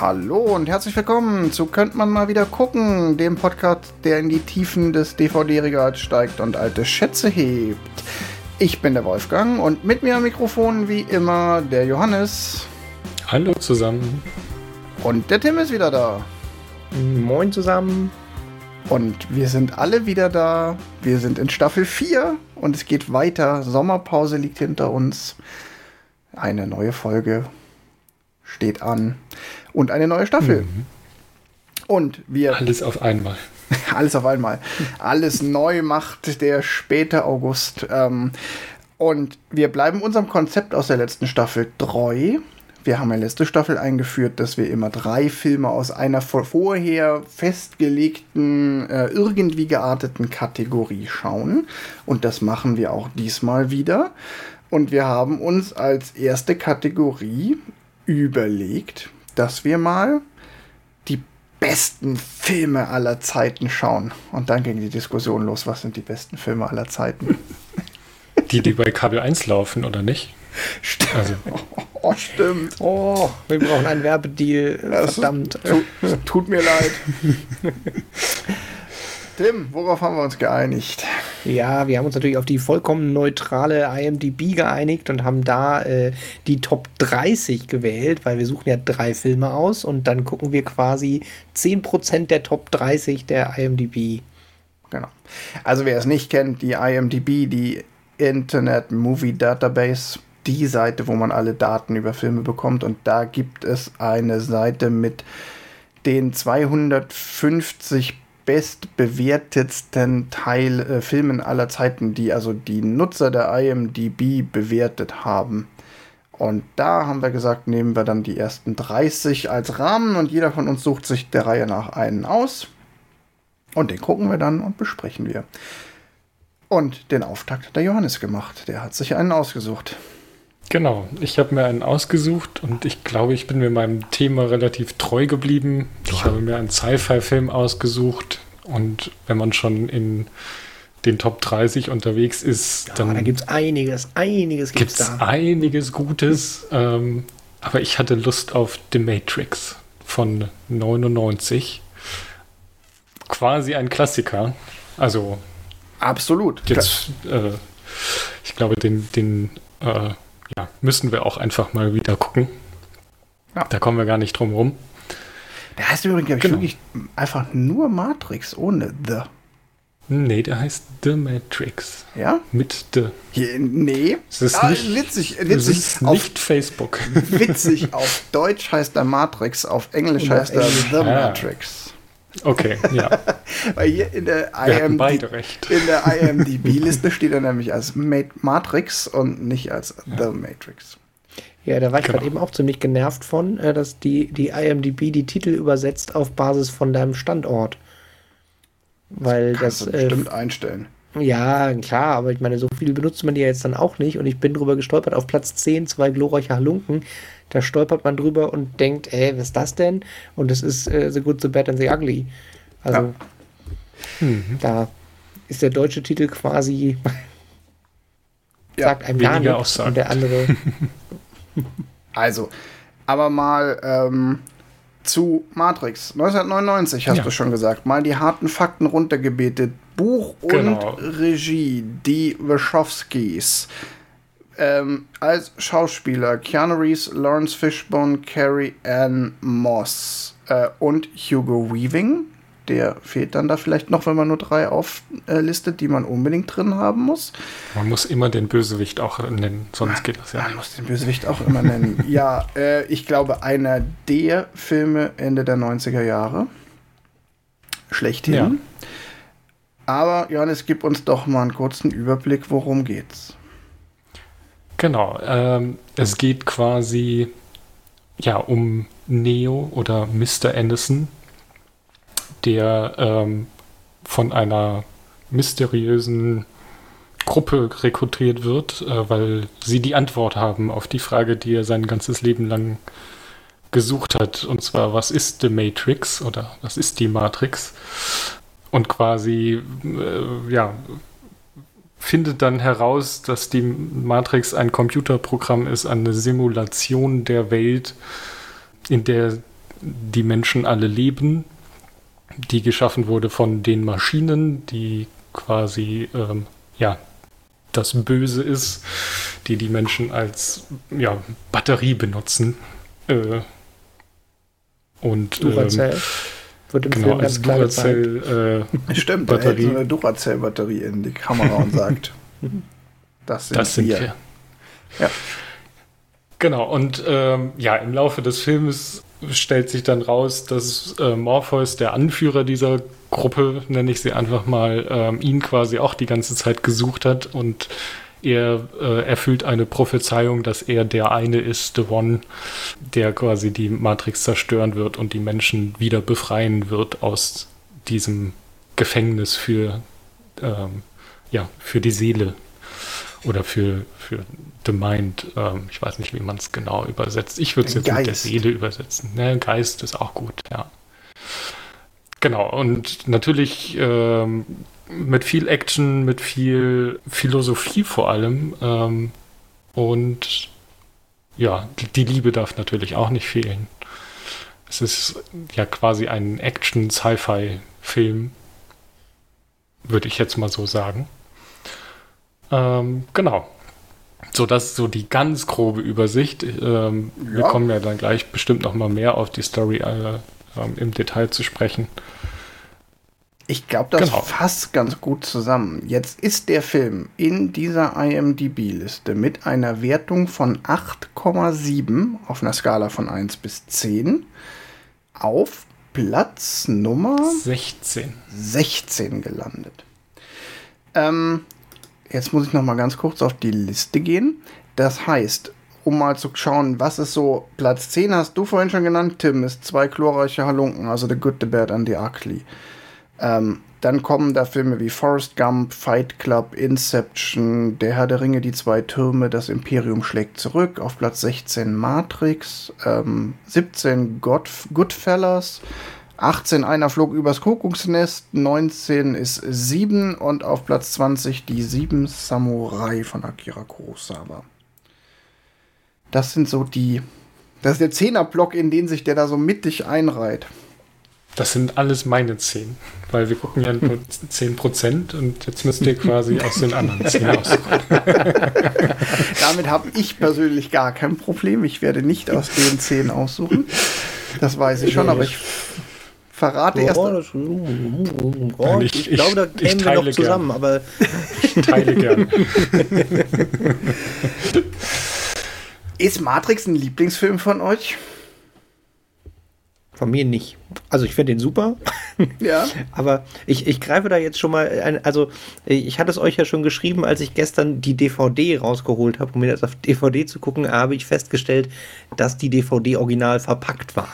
Hallo und herzlich willkommen zu Könnt man mal wieder gucken, dem Podcast, der in die Tiefen des DVD-Regals steigt und alte Schätze hebt. Ich bin der Wolfgang und mit mir am Mikrofon wie immer der Johannes. Hallo zusammen. Und der Tim ist wieder da. Moin zusammen. Und wir sind alle wieder da. Wir sind in Staffel 4 und es geht weiter. Sommerpause liegt hinter uns. Eine neue Folge steht an. Und eine neue Staffel. Mhm. Und wir. Alles auf einmal. alles auf einmal. Alles neu macht der späte August. Ähm, und wir bleiben unserem Konzept aus der letzten Staffel treu. Wir haben eine letzte Staffel eingeführt, dass wir immer drei Filme aus einer vorher festgelegten, äh, irgendwie gearteten Kategorie schauen. Und das machen wir auch diesmal wieder. Und wir haben uns als erste Kategorie überlegt, dass wir mal die besten Filme aller Zeiten schauen. Und dann ging die Diskussion los, was sind die besten Filme aller Zeiten? Die, die bei Kabel 1 laufen, oder nicht? Stimmt. Also. Oh, stimmt. Oh, wir brauchen einen Werbedeal. Verdammt. Tut, tut mir leid. Tim, worauf haben wir uns geeinigt? Ja, wir haben uns natürlich auf die vollkommen neutrale IMDb geeinigt und haben da äh, die Top 30 gewählt, weil wir suchen ja drei Filme aus und dann gucken wir quasi 10% der Top 30 der IMDb. Genau. Also wer es nicht kennt, die IMDb, die Internet Movie Database, die Seite, wo man alle Daten über Filme bekommt und da gibt es eine Seite mit den 250 bestbewertetsten Teil äh, Filmen aller Zeiten, die also die Nutzer der IMDb bewertet haben. Und da haben wir gesagt, nehmen wir dann die ersten 30 als Rahmen und jeder von uns sucht sich der Reihe nach einen aus. Und den gucken wir dann und besprechen wir. Und den Auftakt hat der Johannes gemacht. Der hat sich einen ausgesucht. Genau, ich habe mir einen ausgesucht und ich glaube, ich bin mir meinem Thema relativ treu geblieben. Ich habe mir einen Sci-Fi-Film ausgesucht und wenn man schon in den Top 30 unterwegs ist, ja, dann. Da gibt es einiges, einiges gibt es einiges Gutes. ähm, aber ich hatte Lust auf The Matrix von 99. Quasi ein Klassiker. Also. Absolut. Jetzt, äh, ich glaube, den, den äh, ja, müssen wir auch einfach mal wieder gucken. Ja. Da kommen wir gar nicht drum rum. Der heißt übrigens, glaube ich, genau. wirklich einfach nur Matrix ohne The. Nee, der heißt The Matrix. Ja? Mit The. Hier, nee. Es ist ah, nicht, witzig. witzig ist auf, nicht Facebook. Witzig. Auf Deutsch heißt er Matrix, auf Englisch heißt er The ah. Matrix. Okay, ja. Weil hier in der, IMDb-Liste steht er nämlich als Matrix und nicht als ja. The Matrix. Ja, da war ich genau. gerade eben auch ziemlich genervt von, äh, dass die, die IMDb die Titel übersetzt auf Basis von deinem Standort. Weil Kannst das. Du bestimmt äh, einstellen. Ja, klar, aber ich meine, so viel benutzt man die ja jetzt dann auch nicht. Und ich bin drüber gestolpert auf Platz 10, zwei glorreiche Halunken. Da stolpert man drüber und denkt, ey, was ist das denn? Und es ist äh, The Good, The Bad and The Ugly. Also, ja. mhm. da ist der deutsche Titel quasi, sagt einem gar nichts. Und der andere. also, aber mal ähm, zu Matrix. 1999 hast ja. du schon gesagt. Mal die harten Fakten runtergebetet. Buch und genau. Regie, die Wachowskis ähm, als Schauspieler Keanu Reeves, Lawrence Fishburne, Carrie Ann Moss äh, und Hugo Weaving. Der fehlt dann da vielleicht noch, wenn man nur drei auflistet, die man unbedingt drin haben muss. Man muss immer den Bösewicht auch nennen, sonst geht das ja. Man muss den Bösewicht auch immer nennen. ja, äh, ich glaube, einer der Filme Ende der 90er Jahre. Schlechthin. Ja. Aber Johannes, gib uns doch mal einen kurzen Überblick, worum geht's. Genau. Ähm, es geht quasi ja um Neo oder Mr. Anderson, der ähm, von einer mysteriösen Gruppe rekrutiert wird, äh, weil sie die Antwort haben auf die Frage, die er sein ganzes Leben lang gesucht hat. Und zwar, was ist The Matrix oder was ist die Matrix? Und quasi, äh, ja, findet dann heraus, dass die Matrix ein Computerprogramm ist, eine Simulation der Welt, in der die Menschen alle leben, die geschaffen wurde von den Maschinen, die quasi ähm, ja das Böse ist, die die Menschen als ja, Batterie benutzen. Äh, und Duracell. Ähm, wird im genau, Film ganz klar Duracell, äh, Stimmt, Batterie. er hält so eine Duracell-Batterie in die Kamera und sagt, das sind, das sind wir. wir. Ja. Genau, und ähm, ja, im Laufe des Filmes stellt sich dann raus, dass äh, Morpheus, der Anführer dieser Gruppe, nenne ich sie einfach mal, ähm, ihn quasi auch die ganze Zeit gesucht hat und er äh, erfüllt eine Prophezeiung, dass er der eine ist, The One, der quasi die Matrix zerstören wird und die Menschen wieder befreien wird aus diesem Gefängnis für, ähm, ja, für die Seele oder für, für The Mind. Ähm, ich weiß nicht, wie man es genau übersetzt. Ich würde es jetzt Geist. mit der Seele übersetzen. Ne, Geist ist auch gut, ja. Genau, und natürlich ähm, mit viel Action, mit viel Philosophie vor allem. Ähm, und ja, die Liebe darf natürlich auch nicht fehlen. Es ist ja quasi ein Action-Sci-Fi-Film, würde ich jetzt mal so sagen. Ähm, genau. So, das ist so die ganz grobe Übersicht. Ähm, ja. Wir kommen ja dann gleich bestimmt noch mal mehr auf die Story äh, ähm, im Detail zu sprechen. Ich glaube, das genau. fasst ganz gut zusammen. Jetzt ist der Film in dieser IMDB-Liste mit einer Wertung von 8,7 auf einer Skala von 1 bis 10 auf Platz Nummer 16. 16 gelandet. Ähm, jetzt muss ich noch mal ganz kurz auf die Liste gehen. Das heißt, um mal zu schauen, was ist so Platz 10 hast du vorhin schon genannt, Tim, ist zwei chlorreiche Halunken, also The Good, The Bad and The Ugly. Ähm, dann kommen da Filme wie Forrest Gump, Fight Club, Inception, Der Herr der Ringe, die zwei Türme, Das Imperium schlägt zurück, auf Platz 16 Matrix, ähm, 17 God Goodfellas, 18 Einer flog übers Kuckucksnest, 19 ist 7 und auf Platz 20 die 7 Samurai von Akira Kurosawa. Das sind so die. Das ist der Zehnerblock, in den sich der da so mittig einreiht. Das sind alles meine 10, weil wir gucken ja nur 10% und jetzt müsst ihr quasi aus den anderen 10 aussuchen. Damit habe ich persönlich gar kein Problem. Ich werde nicht aus den 10 aussuchen. Das weiß ich schon, aber ich verrate erst. Oh, oh, ich, ich, glaube, da kämen wir noch zusammen, gern. aber. Ich teile gern. Ist Matrix ein Lieblingsfilm von euch? Von mir nicht. Also ich finde den super. Ja. Aber ich, ich greife da jetzt schon mal ein, also ich hatte es euch ja schon geschrieben, als ich gestern die DVD rausgeholt habe, um mir das auf DVD zu gucken, habe ich festgestellt, dass die DVD original verpackt war.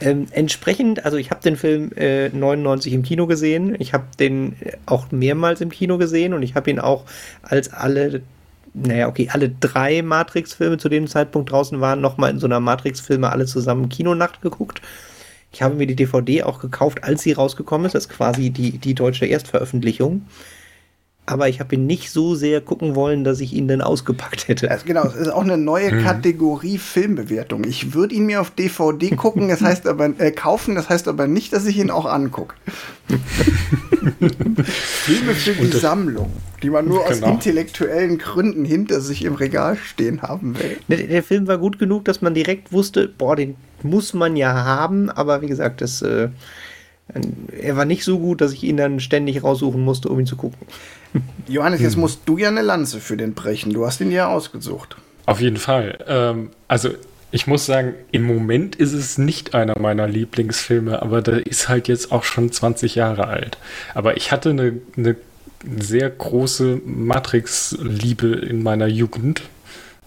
ähm, entsprechend, also ich habe den Film äh, 99 im Kino gesehen, ich habe den auch mehrmals im Kino gesehen und ich habe ihn auch als alle naja, okay, alle drei Matrix-Filme zu dem Zeitpunkt draußen waren, nochmal in so einer Matrix-Filme alle zusammen Kinonacht geguckt. Ich habe mir die DVD auch gekauft, als sie rausgekommen ist. Das ist quasi die, die deutsche Erstveröffentlichung aber ich habe ihn nicht so sehr gucken wollen, dass ich ihn dann ausgepackt hätte. Also genau, es ist auch eine neue mhm. Kategorie Filmbewertung. Ich würde ihn mir auf DVD gucken, das heißt aber äh, kaufen, das heißt aber nicht, dass ich ihn auch angucke. Filme für die Sammlung, die man nur genau. aus intellektuellen Gründen hinter sich im Regal stehen haben will. Der, der, Film war gut genug, dass man direkt wusste, boah, den muss man ja haben, aber wie gesagt, das äh, er war nicht so gut, dass ich ihn dann ständig raussuchen musste, um ihn zu gucken. Johannes, jetzt hm. musst du ja eine Lanze für den brechen. Du hast ihn ja ausgesucht. Auf jeden Fall. Ähm, also ich muss sagen, im Moment ist es nicht einer meiner Lieblingsfilme, aber der ist halt jetzt auch schon 20 Jahre alt. Aber ich hatte eine, eine sehr große Matrix-Liebe in meiner Jugend.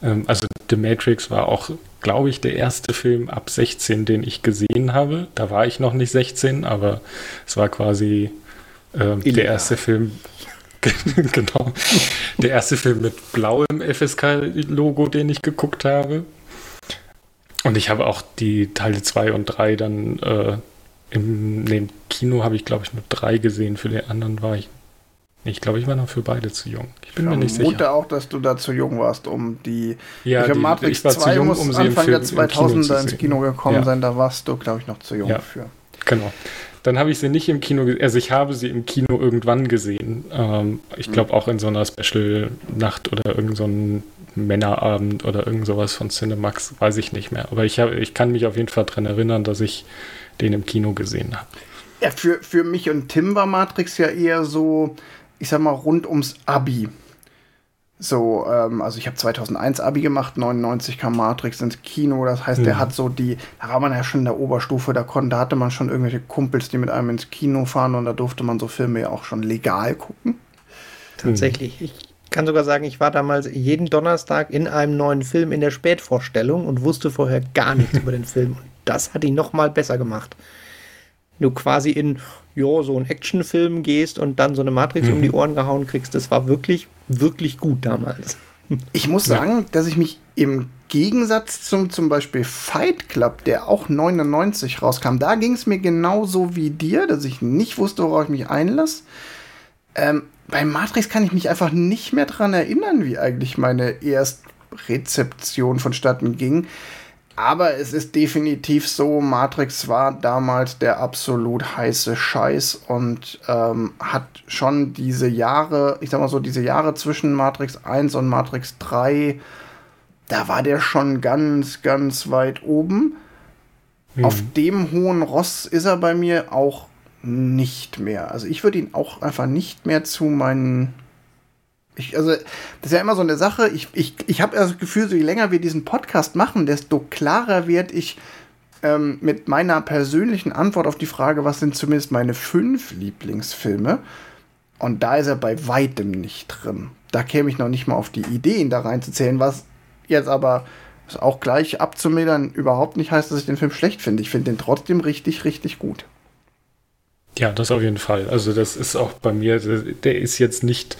Ähm, also The Matrix war auch, glaube ich, der erste Film ab 16, den ich gesehen habe. Da war ich noch nicht 16, aber es war quasi äh, der erste Film, genau. Der erste Film mit blauem FSK-Logo, den ich geguckt habe. Und ich habe auch die Teile 2 und 3 dann äh, im, nee, im Kino habe ich, glaube ich, nur drei gesehen. Für den anderen war ich Ich glaube, ich war noch für beide zu jung. Ich bin ich mir nicht sicher. Ich auch, dass du da zu jung warst, um die. Ja, die, Matrix ich war 2 zu jung, muss um Anfang der 2000er ins Kino gekommen ja. sein. Da warst du, glaube ich, noch zu jung ja. für. Genau. Dann habe ich sie nicht im Kino, also ich habe sie im Kino irgendwann gesehen. Ähm, ich glaube hm. auch in so einer Special-Nacht oder irgendein so Männerabend oder irgend sowas von Cinemax, weiß ich nicht mehr. Aber ich, hab, ich kann mich auf jeden Fall daran erinnern, dass ich den im Kino gesehen habe. Ja, für, für mich und Tim war Matrix ja eher so, ich sag mal, rund ums Abi. So, ähm, also ich habe 2001 Abi gemacht, 99 kam Matrix ins Kino. Das heißt, mhm. der hat so die, da war man ja schon in der Oberstufe, da, konnte, da hatte man schon irgendwelche Kumpels, die mit einem ins Kino fahren und da durfte man so Filme ja auch schon legal gucken. Tatsächlich. Ich kann sogar sagen, ich war damals jeden Donnerstag in einem neuen Film in der Spätvorstellung und wusste vorher gar nichts über den Film. Und das hat ihn noch mal besser gemacht. Du quasi in, ja, so einen Actionfilm gehst und dann so eine Matrix mhm. um die mhm. Ohren gehauen kriegst, das war wirklich, wirklich gut damals. Ich muss sagen, ja. dass ich mich im Gegensatz zum zum Beispiel Fight Club, der auch 99 rauskam, da ging es mir genauso wie dir, dass ich nicht wusste, worauf ich mich einlasse. Ähm, bei Matrix kann ich mich einfach nicht mehr daran erinnern, wie eigentlich meine Erstrezeption vonstatten ging. Aber es ist definitiv so, Matrix war damals der absolut heiße Scheiß und ähm, hat schon diese Jahre, ich sag mal so, diese Jahre zwischen Matrix 1 und Matrix 3, da war der schon ganz, ganz weit oben. Mhm. Auf dem hohen Ross ist er bei mir auch nicht mehr. Also ich würde ihn auch einfach nicht mehr zu meinen ich, also, das ist ja immer so eine Sache. Ich, ich, ich habe das Gefühl, so je länger wir diesen Podcast machen, desto klarer werde ich ähm, mit meiner persönlichen Antwort auf die Frage, was sind zumindest meine fünf Lieblingsfilme. Und da ist er bei weitem nicht drin. Da käme ich noch nicht mal auf die Idee, ihn da reinzuzählen, was jetzt aber auch gleich abzumildern überhaupt nicht heißt, dass ich den Film schlecht finde. Ich finde den trotzdem richtig, richtig gut. Ja, das auf jeden Fall. Also das ist auch bei mir, der ist jetzt nicht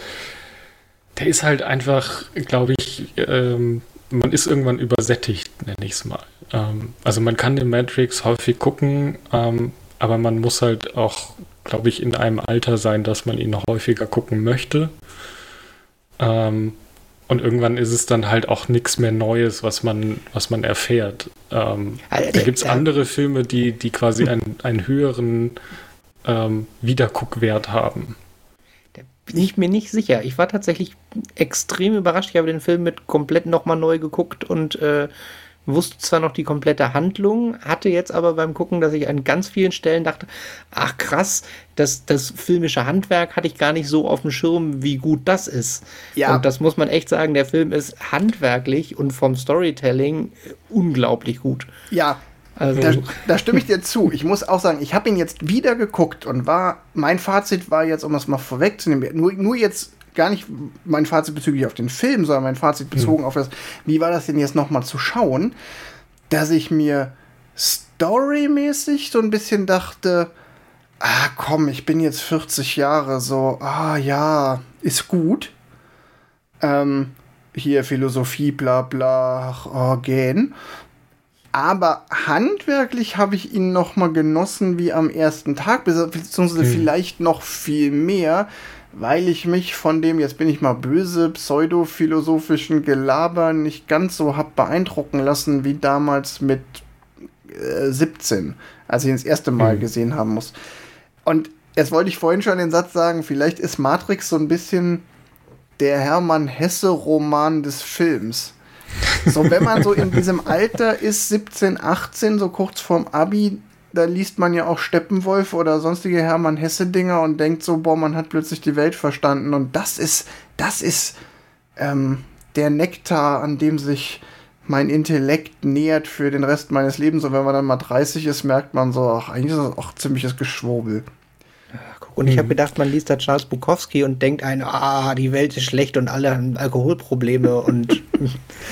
der ist halt einfach, glaube ich, ähm, man ist irgendwann übersättigt, nenne ich es mal. Ähm, also man kann den Matrix häufig gucken, ähm, aber man muss halt auch, glaube ich, in einem Alter sein, dass man ihn noch häufiger gucken möchte. Ähm, und irgendwann ist es dann halt auch nichts mehr Neues, was man, was man erfährt. Ähm, also, da gibt es andere Filme, die, die quasi einen, einen höheren ähm, Wiederguckwert haben bin ich mir nicht sicher. Ich war tatsächlich extrem überrascht. Ich habe den Film mit komplett nochmal neu geguckt und äh, wusste zwar noch die komplette Handlung, hatte jetzt aber beim Gucken, dass ich an ganz vielen Stellen dachte, ach krass, das, das filmische Handwerk hatte ich gar nicht so auf dem Schirm, wie gut das ist. Ja. Und das muss man echt sagen, der Film ist handwerklich und vom Storytelling unglaublich gut. Ja, also. Da, da, stimme ich dir zu. Ich muss auch sagen, ich habe ihn jetzt wieder geguckt und war, mein Fazit war jetzt, um das mal vorwegzunehmen, nur, nur jetzt gar nicht mein Fazit bezüglich auf den Film, sondern mein Fazit bezogen mhm. auf das, wie war das denn jetzt nochmal zu schauen, dass ich mir storymäßig so ein bisschen dachte, ah komm, ich bin jetzt 40 Jahre, so, ah ja, ist gut. Ähm, hier Philosophie, bla bla, oh, gehen. Aber handwerklich habe ich ihn noch mal genossen wie am ersten Tag, beziehungsweise okay. vielleicht noch viel mehr, weil ich mich von dem, jetzt bin ich mal böse, pseudophilosophischen Gelaber nicht ganz so hab beeindrucken lassen wie damals mit äh, 17, als ich ihn das erste Mal mhm. gesehen haben muss. Und jetzt wollte ich vorhin schon den Satz sagen, vielleicht ist Matrix so ein bisschen der Hermann Hesse-Roman des Films. So, wenn man so in diesem Alter ist, 17, 18, so kurz vorm Abi, da liest man ja auch Steppenwolf oder sonstige Hermann Hesse-Dinger und denkt so, boah, man hat plötzlich die Welt verstanden. Und das ist, das ist ähm, der Nektar, an dem sich mein Intellekt nähert für den Rest meines Lebens. Und wenn man dann mal 30 ist, merkt man so, ach, eigentlich ist das auch ziemliches Geschwurbel. Und ich habe mhm. gedacht, man liest da Charles Bukowski und denkt ein, ah, die Welt ist schlecht und alle haben Alkoholprobleme und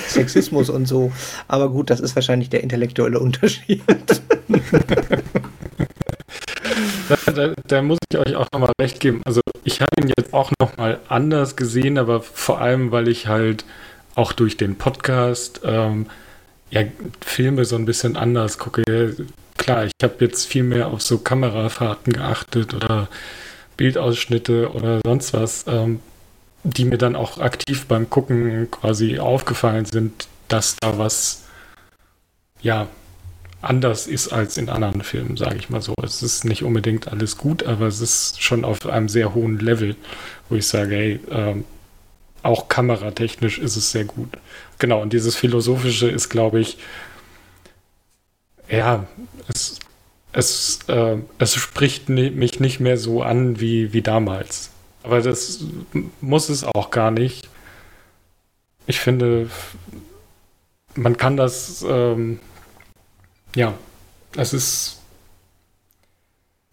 Sexismus und so. Aber gut, das ist wahrscheinlich der intellektuelle Unterschied. Da, da, da, muss ich euch auch nochmal recht geben. Also ich habe ihn jetzt auch nochmal anders gesehen, aber vor allem, weil ich halt auch durch den Podcast ähm, ja, Filme so ein bisschen anders gucke klar, ich habe jetzt viel mehr auf so Kamerafahrten geachtet oder Bildausschnitte oder sonst was, ähm, die mir dann auch aktiv beim Gucken quasi aufgefallen sind, dass da was, ja, anders ist als in anderen Filmen, sage ich mal so. Es ist nicht unbedingt alles gut, aber es ist schon auf einem sehr hohen Level, wo ich sage, hey, ähm, auch kameratechnisch ist es sehr gut. Genau, und dieses Philosophische ist, glaube ich, ja, es, es, äh, es spricht mich nicht mehr so an wie, wie damals. Aber das muss es auch gar nicht. Ich finde, man kann das, ähm, ja, es ist,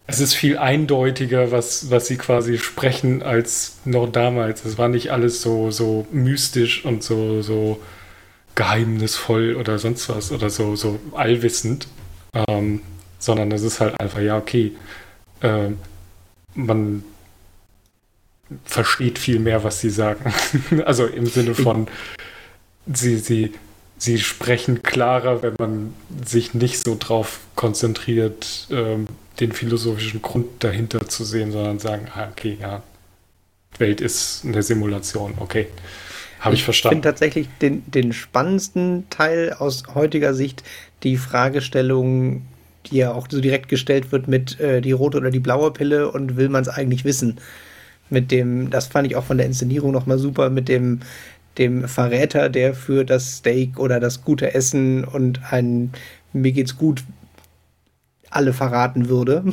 es ist viel eindeutiger, was, was sie quasi sprechen, als noch damals. Es war nicht alles so, so mystisch und so, so geheimnisvoll oder sonst was oder so, so allwissend, ähm, sondern es ist halt einfach, ja, okay, äh, man versteht viel mehr, was sie sagen. also im Sinne von, sie, sie, sie sprechen klarer, wenn man sich nicht so drauf konzentriert, ähm, den philosophischen Grund dahinter zu sehen, sondern sagen, ah, okay, ja, Welt ist eine Simulation, okay. Habe ich, ich verstanden. Ich finde tatsächlich den, den spannendsten Teil aus heutiger Sicht die Fragestellung, die ja auch so direkt gestellt wird mit äh, die rote oder die blaue Pille und will man es eigentlich wissen. Mit dem, das fand ich auch von der Inszenierung nochmal super, mit dem, dem Verräter, der für das Steak oder das gute Essen und ein mir geht's gut alle verraten würde.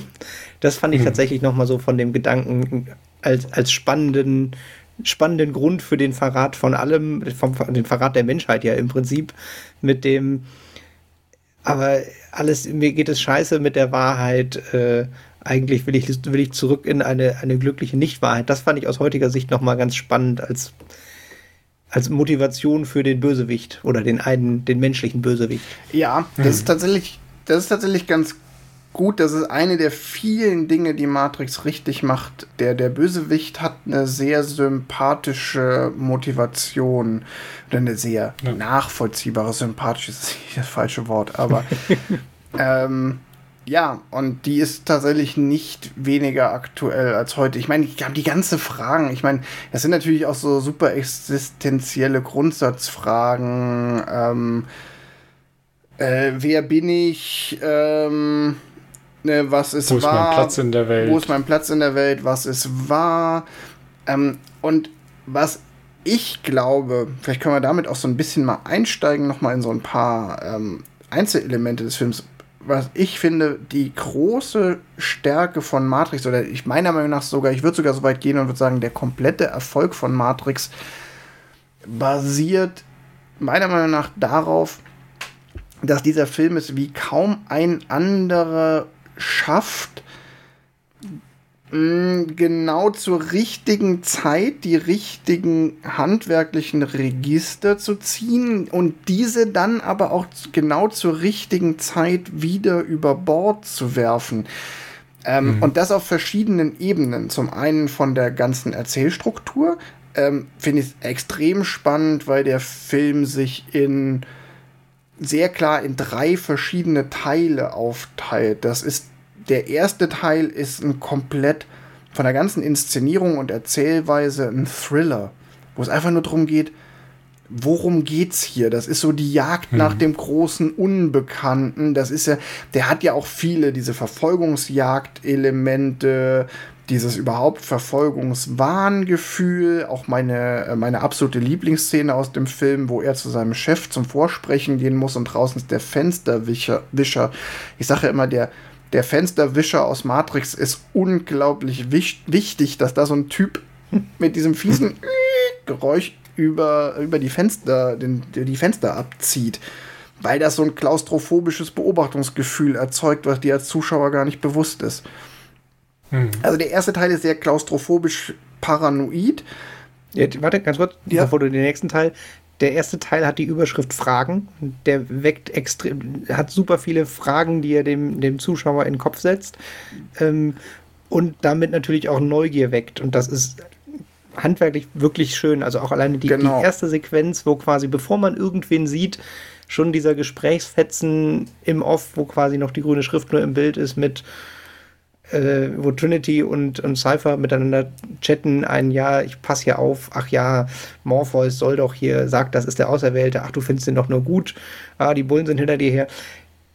Das fand ich mhm. tatsächlich nochmal so von dem Gedanken als, als spannenden, spannenden Grund für den Verrat von allem, vom, den Verrat der Menschheit ja im Prinzip, mit dem, aber alles, mir geht es scheiße mit der Wahrheit, äh, eigentlich will ich, will ich zurück in eine, eine glückliche Nichtwahrheit. Das fand ich aus heutiger Sicht nochmal ganz spannend als als Motivation für den Bösewicht oder den einen, den menschlichen Bösewicht. Ja, das mhm. ist tatsächlich, das ist tatsächlich ganz gut. Das ist eine der vielen Dinge, die Matrix richtig macht. Der, der Bösewicht hat eine sehr sympathische Motivation. Oder eine sehr ja. nachvollziehbare, sympathische ist nicht das falsche Wort, aber ähm, ja, und die ist tatsächlich nicht weniger aktuell als heute. Ich meine, ich habe die ganze Fragen. Ich meine, das sind natürlich auch so super existenzielle Grundsatzfragen. Ähm, äh, wer bin ich? Ähm, ne, was ist, Wo ist wahr? mein Platz in der Welt? Wo ist mein Platz in der Welt? Was ist wahr? Ähm, und was ich glaube, vielleicht können wir damit auch so ein bisschen mal einsteigen, nochmal in so ein paar ähm, Einzelelemente des Films was ich finde, die große Stärke von Matrix, oder ich meiner Meinung nach sogar, ich würde sogar so weit gehen und würde sagen, der komplette Erfolg von Matrix basiert meiner Meinung nach darauf, dass dieser Film es wie kaum ein anderer schafft, Mm, genau zur richtigen Zeit die richtigen handwerklichen Register zu ziehen und diese dann aber auch genau zur richtigen Zeit wieder über Bord zu werfen. Ähm, mhm. Und das auf verschiedenen Ebenen. Zum einen von der ganzen Erzählstruktur. Ähm, Finde ich extrem spannend, weil der Film sich in sehr klar in drei verschiedene Teile aufteilt. Das ist der erste Teil ist ein komplett von der ganzen Inszenierung und Erzählweise ein Thriller, wo es einfach nur darum geht, worum geht's hier? Das ist so die Jagd mhm. nach dem großen Unbekannten. Das ist ja, der hat ja auch viele diese Verfolgungsjagd-Elemente, dieses überhaupt Verfolgungswahngefühl, auch meine, äh, meine absolute Lieblingsszene aus dem Film, wo er zu seinem Chef zum Vorsprechen gehen muss und draußen ist der Fensterwischer. Ich sage ja immer, der, der Fensterwischer aus Matrix ist unglaublich wich wichtig, dass da so ein Typ mit diesem fiesen Geräusch über, über die Fenster, den, die Fenster abzieht. Weil das so ein klaustrophobisches Beobachtungsgefühl erzeugt, was dir als Zuschauer gar nicht bewusst ist. Hm. Also der erste Teil ist sehr klaustrophobisch paranoid. Ja, warte, ganz kurz, ja. bevor du den nächsten Teil. Der erste Teil hat die Überschrift Fragen. Der weckt extrem, hat super viele Fragen, die er dem, dem Zuschauer in den Kopf setzt. Ähm, und damit natürlich auch Neugier weckt. Und das ist handwerklich wirklich schön. Also auch alleine die, genau. die erste Sequenz, wo quasi, bevor man irgendwen sieht, schon dieser Gesprächsfetzen im Off, wo quasi noch die grüne Schrift nur im Bild ist mit äh, wo Trinity und, und Cypher miteinander chatten, ein Ja, ich passe hier auf, ach ja, Morpheus soll doch hier, sagt, das ist der Auserwählte, ach, du findest den doch nur gut, ah, die Bullen sind hinter dir her.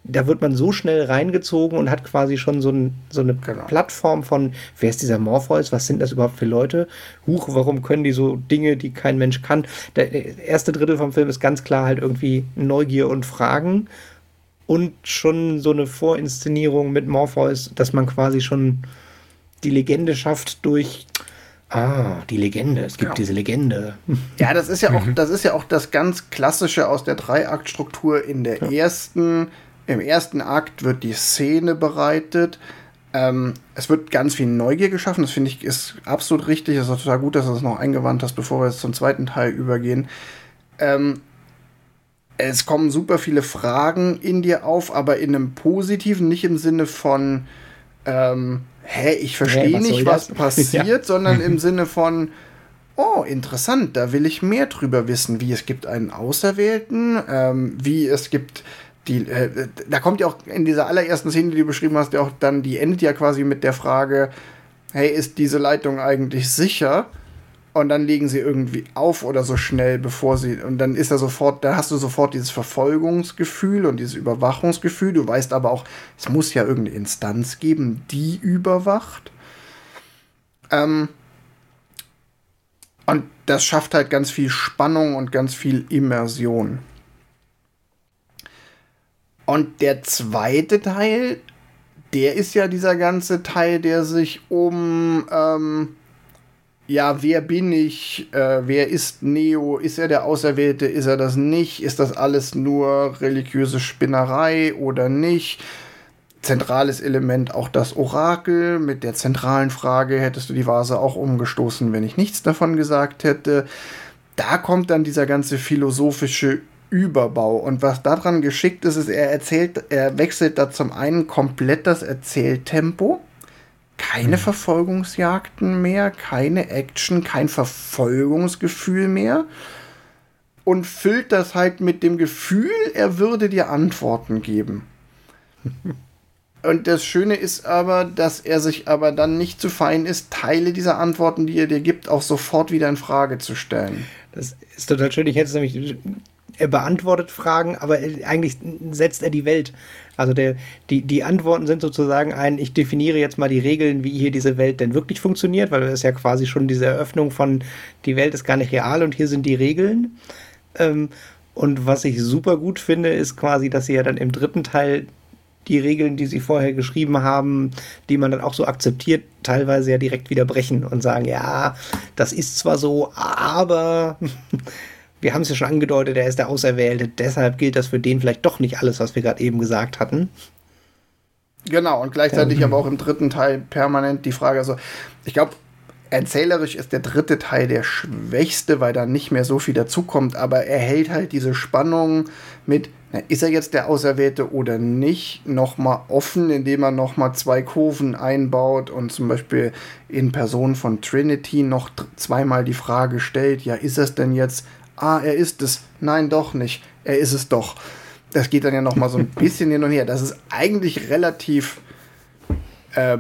Da wird man so schnell reingezogen und hat quasi schon so, ein, so eine genau. Plattform von, wer ist dieser Morpheus, was sind das überhaupt für Leute? Huch, warum können die so Dinge, die kein Mensch kann? Der erste Drittel vom Film ist ganz klar halt irgendwie Neugier und Fragen und schon so eine Vorinszenierung mit Morpheus, dass man quasi schon die Legende schafft durch Ah, die Legende. Es gibt genau. diese Legende. Ja, das ist ja auch, mhm. das ist ja auch das ganz klassische aus der Dreiaktstruktur. In der ja. ersten, im ersten Akt wird die Szene bereitet. Ähm, es wird ganz viel Neugier geschaffen. Das finde ich ist absolut richtig. Es ist total gut, dass du das noch eingewandt hast, bevor wir jetzt zum zweiten Teil übergehen. Ähm, es kommen super viele Fragen in dir auf, aber in einem positiven, nicht im Sinne von, ähm, hä, ich verstehe hey, nicht, was passiert, ja. sondern im Sinne von, oh, interessant, da will ich mehr drüber wissen, wie es gibt einen Auserwählten, ähm, wie es gibt die, äh, da kommt ja auch in dieser allerersten Szene, die du beschrieben hast, ja auch dann, die endet ja quasi mit der Frage, hey, ist diese Leitung eigentlich sicher? Und dann legen sie irgendwie auf oder so schnell, bevor sie. Und dann ist er sofort, da hast du sofort dieses Verfolgungsgefühl und dieses Überwachungsgefühl. Du weißt aber auch, es muss ja irgendeine Instanz geben, die überwacht. Ähm, und das schafft halt ganz viel Spannung und ganz viel Immersion. Und der zweite Teil, der ist ja dieser ganze Teil, der sich um ähm, ja, wer bin ich, äh, wer ist Neo, ist er der Auserwählte, ist er das nicht, ist das alles nur religiöse Spinnerei oder nicht? Zentrales Element auch das Orakel mit der zentralen Frage, hättest du die Vase auch umgestoßen, wenn ich nichts davon gesagt hätte? Da kommt dann dieser ganze philosophische Überbau. Und was daran geschickt ist, ist, er erzählt, er wechselt da zum einen komplett das Erzähltempo keine hm. Verfolgungsjagden mehr, keine Action, kein Verfolgungsgefühl mehr und füllt das halt mit dem Gefühl, er würde dir Antworten geben. Und das Schöne ist aber, dass er sich aber dann nicht zu fein ist, Teile dieser Antworten, die er dir gibt, auch sofort wieder in Frage zu stellen. Das ist total schön. Ich hätte es nämlich er beantwortet Fragen, aber eigentlich setzt er die Welt. Also der, die, die Antworten sind sozusagen ein, ich definiere jetzt mal die Regeln, wie hier diese Welt denn wirklich funktioniert, weil das ist ja quasi schon diese Eröffnung von, die Welt ist gar nicht real und hier sind die Regeln. Ähm, und was ich super gut finde, ist quasi, dass sie ja dann im dritten Teil die Regeln, die sie vorher geschrieben haben, die man dann auch so akzeptiert, teilweise ja direkt wieder brechen und sagen, ja, das ist zwar so, aber wir haben es ja schon angedeutet, er ist der Auserwählte, deshalb gilt das für den vielleicht doch nicht alles, was wir gerade eben gesagt hatten. Genau, und gleichzeitig ja. aber auch im dritten Teil permanent die Frage, also ich glaube, erzählerisch ist der dritte Teil der schwächste, weil da nicht mehr so viel dazukommt, aber er hält halt diese Spannung mit, na, ist er jetzt der Auserwählte oder nicht, nochmal offen, indem er nochmal zwei Kurven einbaut und zum Beispiel in Person von Trinity noch zweimal die Frage stellt, ja, ist es denn jetzt ah, er ist es. Nein, doch nicht. Er ist es doch. Das geht dann ja noch mal so ein bisschen hin und her. Das ist eigentlich relativ äh,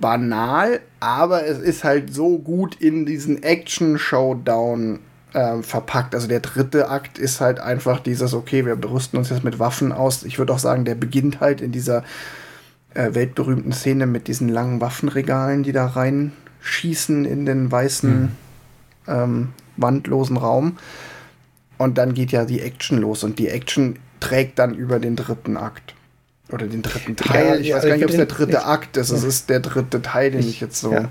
banal, aber es ist halt so gut in diesen Action-Showdown äh, verpackt. Also der dritte Akt ist halt einfach dieses, okay, wir berüsten uns jetzt mit Waffen aus. Ich würde auch sagen, der beginnt halt in dieser äh, weltberühmten Szene mit diesen langen Waffenregalen, die da reinschießen in den weißen hm. Ähm, wandlosen Raum. Und dann geht ja die Action los und die Action trägt dann über den dritten Akt. Oder den dritten Teil. Ja, ich weiß gar nicht, ob es der dritte Akt ist. Es ist der dritte Teil, den ich, ich jetzt so. Ja.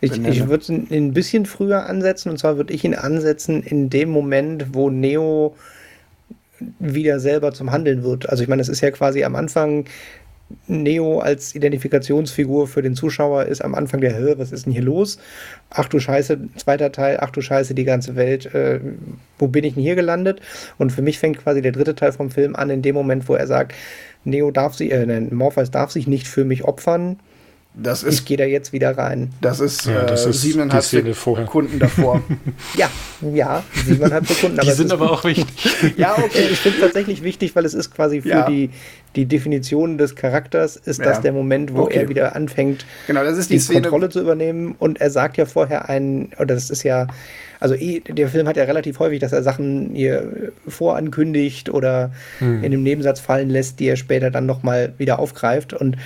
Ich, ich würde ihn ein bisschen früher ansetzen. Und zwar würde ich ihn ansetzen in dem Moment, wo Neo wieder selber zum Handeln wird. Also ich meine, es ist ja quasi am Anfang Neo als Identifikationsfigur für den Zuschauer ist am Anfang der, Hö, was ist denn hier los? Ach du Scheiße, zweiter Teil, ach du Scheiße, die ganze Welt, äh, wo bin ich denn hier gelandet? Und für mich fängt quasi der dritte Teil vom Film an, in dem Moment, wo er sagt, Neo darf sich, äh, Morpheus darf sich nicht für mich opfern, Das ist, ich gehe da jetzt wieder rein. Das ist, ja, das äh, ist siebeneinhalb Sekunden davor. ja, ja, siebeneinhalb Sekunden. die sind aber auch wichtig. ja, okay, ich finde es tatsächlich wichtig, weil es ist quasi für ja. die, die Definition des Charakters, ist ja. das der Moment, wo okay. er wieder anfängt, genau, das ist die, die Kontrolle zu übernehmen. Und er sagt ja vorher einen, oder das ist ja, also eh, der Film hat ja relativ häufig, dass er Sachen hier vorankündigt oder hm. in dem Nebensatz fallen lässt, die er später dann nochmal wieder aufgreift. Und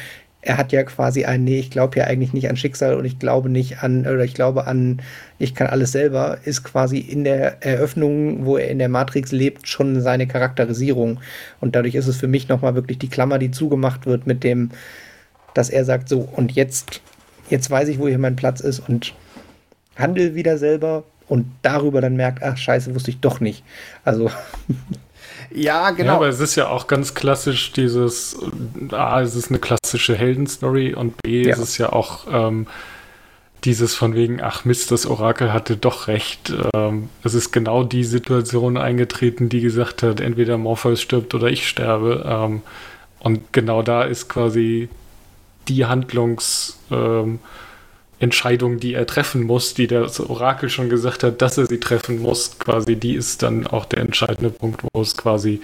er hat ja quasi ein, nee, ich glaube ja eigentlich nicht an Schicksal und ich glaube nicht an, oder ich glaube an, ich kann alles selber, ist quasi in der Eröffnung, wo er in der Matrix lebt, schon seine Charakterisierung. Und dadurch ist es für mich nochmal wirklich die Klammer, die zugemacht wird mit dem, dass er sagt, so, und jetzt, jetzt weiß ich, wo hier mein Platz ist und handel wieder selber und darüber dann merkt, ach scheiße, wusste ich doch nicht. Also Ja, genau. Ja, aber es ist ja auch ganz klassisch dieses, A, es ist eine klassische Heldenstory und B, ja. es ist ja auch ähm, dieses von wegen, ach Mist, das Orakel hatte doch recht. Ähm, es ist genau die Situation eingetreten, die gesagt hat, entweder Morpheus stirbt oder ich sterbe. Ähm, und genau da ist quasi die Handlungs... Entscheidung, die er treffen muss, die das Orakel schon gesagt hat, dass er sie treffen muss, quasi, die ist dann auch der entscheidende Punkt, wo es quasi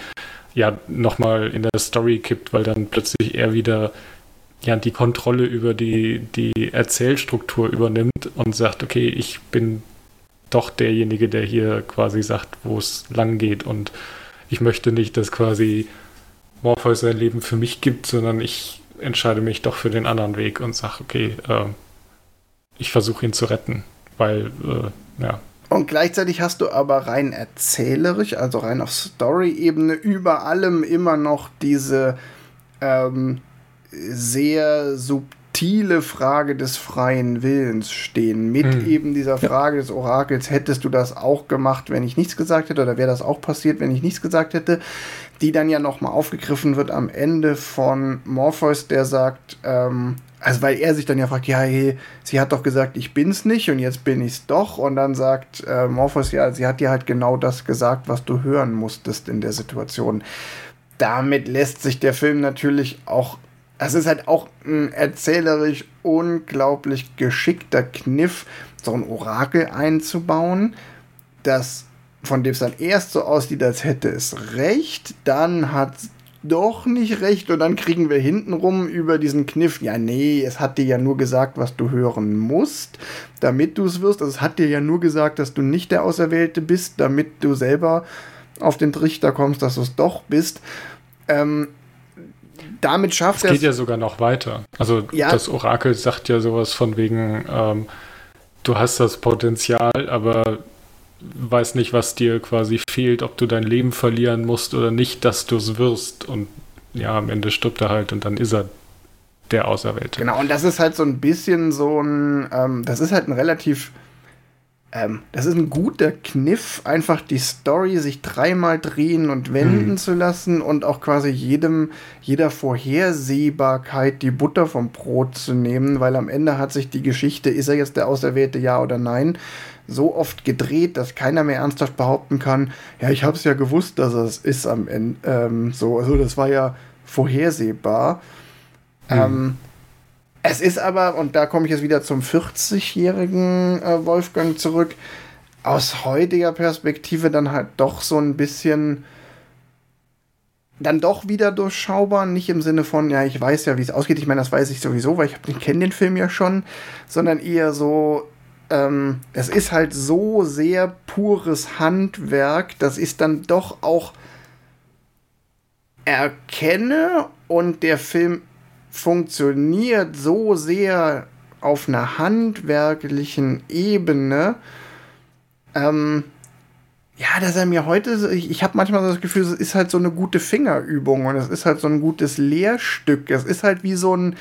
ja nochmal in der Story kippt, weil dann plötzlich er wieder ja die Kontrolle über die, die Erzählstruktur übernimmt und sagt, okay, ich bin doch derjenige, der hier quasi sagt, wo es lang geht und ich möchte nicht, dass quasi Morpheus sein Leben für mich gibt, sondern ich entscheide mich doch für den anderen Weg und sage, okay, äh, ich versuche ihn zu retten, weil, äh, ja. Und gleichzeitig hast du aber rein erzählerisch, also rein auf Story-Ebene, über allem immer noch diese ähm, sehr subtile Frage des freien Willens stehen. Mit hm. eben dieser Frage des Orakels, hättest du das auch gemacht, wenn ich nichts gesagt hätte, oder wäre das auch passiert, wenn ich nichts gesagt hätte, die dann ja nochmal aufgegriffen wird am Ende von Morpheus, der sagt, ähm, also weil er sich dann ja fragt, ja, hey, sie hat doch gesagt, ich bin's nicht und jetzt bin ich's doch. Und dann sagt äh, Morpheus, ja, sie hat dir halt genau das gesagt, was du hören musstest in der Situation. Damit lässt sich der Film natürlich auch, es ist halt auch ein erzählerisch unglaublich geschickter Kniff, so ein Orakel einzubauen, das von dem es dann erst so aussieht, als hätte es recht, dann hat doch nicht recht und dann kriegen wir hintenrum über diesen Kniff, ja nee, es hat dir ja nur gesagt, was du hören musst, damit du es wirst. Also es hat dir ja nur gesagt, dass du nicht der Auserwählte bist, damit du selber auf den Trichter kommst, dass du es doch bist. Ähm, damit schafft er es. geht ja sogar noch weiter. Also ja, das Orakel sagt ja sowas von wegen, ähm, du hast das Potenzial, aber weiß nicht, was dir quasi fehlt, ob du dein Leben verlieren musst oder nicht, dass du es wirst. Und ja, am Ende stirbt er halt und dann ist er der Auserwählte. Genau, und das ist halt so ein bisschen so ein, ähm, das ist halt ein relativ, ähm, das ist ein guter Kniff, einfach die Story sich dreimal drehen und wenden hm. zu lassen und auch quasi jedem, jeder Vorhersehbarkeit die Butter vom Brot zu nehmen, weil am Ende hat sich die Geschichte, ist er jetzt der Auserwählte, ja oder nein, so oft gedreht, dass keiner mehr ernsthaft behaupten kann, ja, ich habe es ja gewusst, dass es ist am Ende. Ähm, so, also das war ja vorhersehbar. Mhm. Ähm, es ist aber, und da komme ich jetzt wieder zum 40-jährigen äh, Wolfgang zurück, aus heutiger Perspektive dann halt doch so ein bisschen dann doch wieder durchschaubar, nicht im Sinne von, ja, ich weiß ja, wie es ausgeht, ich meine, das weiß ich sowieso, weil ich kenne den Film ja schon, sondern eher so, ähm, es ist halt so sehr pures Handwerk, dass ich dann doch auch erkenne und der Film funktioniert so sehr auf einer handwerklichen Ebene, ähm, ja, dass er mir heute, ich, ich habe manchmal das Gefühl, es ist halt so eine gute Fingerübung und es ist halt so ein gutes Lehrstück. Es ist halt wie so ein,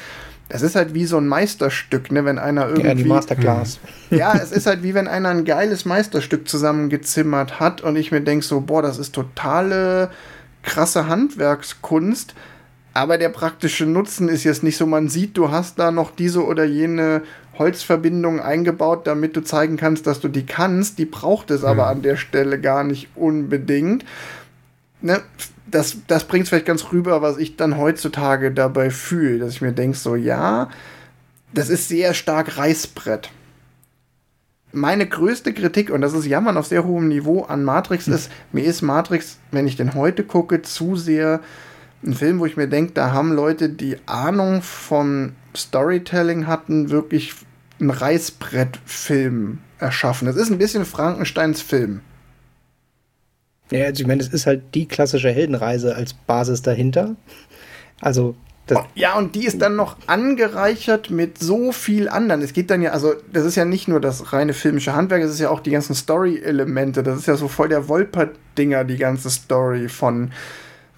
es ist halt wie so ein Meisterstück, ne, wenn einer irgendwie. Ja, die Masterclass. Ja, es ist halt wie wenn einer ein geiles Meisterstück zusammengezimmert hat und ich mir denke so, boah, das ist totale krasse Handwerkskunst. Aber der praktische Nutzen ist jetzt nicht so, man sieht, du hast da noch diese oder jene Holzverbindung eingebaut, damit du zeigen kannst, dass du die kannst. Die braucht es aber mhm. an der Stelle gar nicht unbedingt. Ne? Das, das bringt es vielleicht ganz rüber, was ich dann heutzutage dabei fühle, dass ich mir denke, so ja, das ist sehr stark Reißbrett. Meine größte Kritik, und das ist Jammern auf sehr hohem Niveau an Matrix, ist, mir ist Matrix, wenn ich den heute gucke, zu sehr ein Film, wo ich mir denke, da haben Leute, die Ahnung von Storytelling hatten, wirklich einen Reißbrettfilm erschaffen. Das ist ein bisschen Frankensteins Film. Ja, also ich meine, es ist halt die klassische Heldenreise als Basis dahinter. Also das ja, und die ist dann noch angereichert mit so viel anderen. Es geht dann ja, also das ist ja nicht nur das reine filmische Handwerk, es ist ja auch die ganzen Story-Elemente. Das ist ja so voll der Wolpert-Dinger, die ganze Story von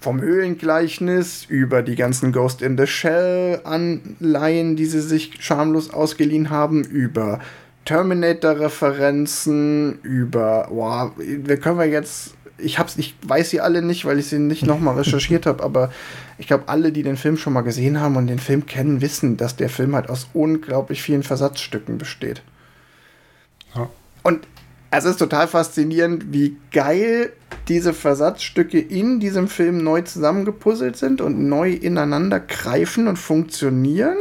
vom Höhlengleichnis über die ganzen Ghost in the Shell Anleihen, die sie sich schamlos ausgeliehen haben, über Terminator-Referenzen, über, boah, wir können wir jetzt ich hab's, ich weiß sie alle nicht, weil ich sie nicht nochmal recherchiert habe, aber ich glaube, alle, die den Film schon mal gesehen haben und den Film kennen, wissen, dass der Film halt aus unglaublich vielen Versatzstücken besteht. Ja. Und es ist total faszinierend, wie geil diese Versatzstücke in diesem Film neu zusammengepuzzelt sind und neu ineinander greifen und funktionieren.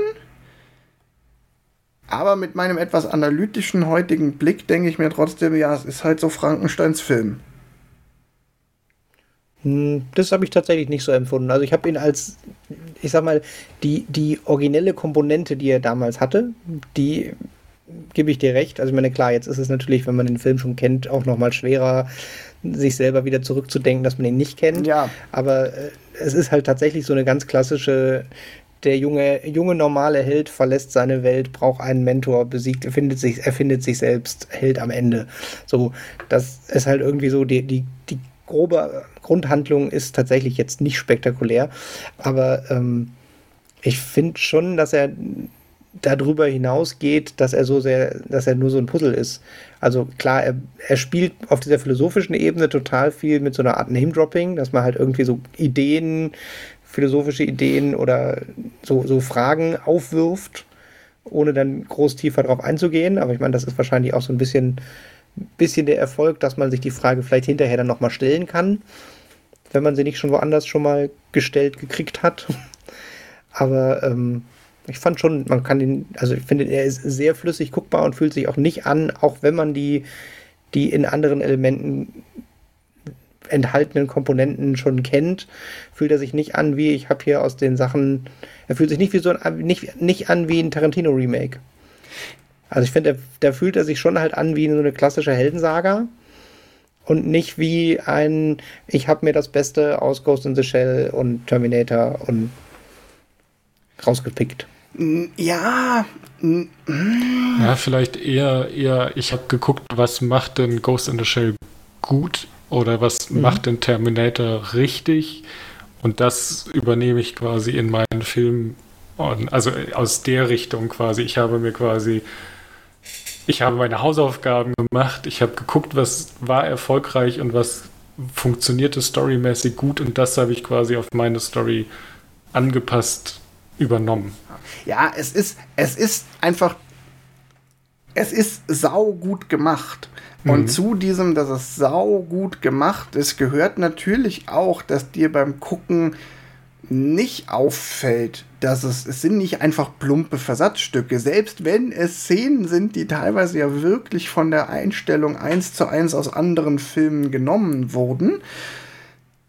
Aber mit meinem etwas analytischen heutigen Blick denke ich mir trotzdem, ja, es ist halt so Frankensteins Film. Hm, das habe ich tatsächlich nicht so empfunden. Also ich habe ihn als, ich sag mal, die, die originelle Komponente, die er damals hatte, die gebe ich dir recht. Also ich meine, klar, jetzt ist es natürlich, wenn man den Film schon kennt, auch nochmal schwerer, sich selber wieder zurückzudenken, dass man ihn nicht kennt. Ja. Aber äh, es ist halt tatsächlich so eine ganz klassische der junge, junge normale Held verlässt seine Welt, braucht einen Mentor, besiegt, erfindet sich, erfindet sich selbst, Held am Ende. So, das ist halt irgendwie so die, die, die grobe Grundhandlung ist tatsächlich jetzt nicht spektakulär, aber ähm, ich finde schon, dass er darüber hinausgeht, dass er so sehr, dass er nur so ein Puzzle ist. Also klar, er, er spielt auf dieser philosophischen Ebene total viel mit so einer Art Name-Dropping, dass man halt irgendwie so Ideen, philosophische Ideen oder so, so Fragen aufwirft, ohne dann groß tiefer drauf einzugehen. Aber ich meine, das ist wahrscheinlich auch so ein bisschen bisschen der Erfolg, dass man sich die Frage vielleicht hinterher dann nochmal stellen kann, wenn man sie nicht schon woanders schon mal gestellt gekriegt hat. Aber ähm, ich fand schon, man kann ihn, also ich finde, er ist sehr flüssig guckbar und fühlt sich auch nicht an, auch wenn man die, die in anderen Elementen enthaltenen Komponenten schon kennt, fühlt er sich nicht an wie, ich habe hier aus den Sachen, er fühlt sich nicht wie so ein, nicht, nicht an wie ein Tarantino-Remake. Also ich finde, da fühlt er sich schon halt an wie so eine klassische Heldensaga und nicht wie ein, ich habe mir das Beste aus Ghost in the Shell und Terminator und rausgepickt. Ja. Ja, vielleicht eher, eher ich habe geguckt, was macht denn Ghost in the Shell gut oder was mhm. macht denn Terminator richtig und das übernehme ich quasi in meinen Film, also aus der Richtung quasi. Ich habe mir quasi ich habe meine Hausaufgaben gemacht, ich habe geguckt, was war erfolgreich und was funktionierte storymäßig gut und das habe ich quasi auf meine Story angepasst übernommen. Ja, es ist, es ist einfach, es ist sau gut gemacht. Und mhm. zu diesem, dass es sau gut gemacht ist, gehört natürlich auch, dass dir beim Gucken nicht auffällt, dass es, es sind nicht einfach plumpe Versatzstücke, selbst wenn es Szenen sind, die teilweise ja wirklich von der Einstellung eins zu eins aus anderen Filmen genommen wurden,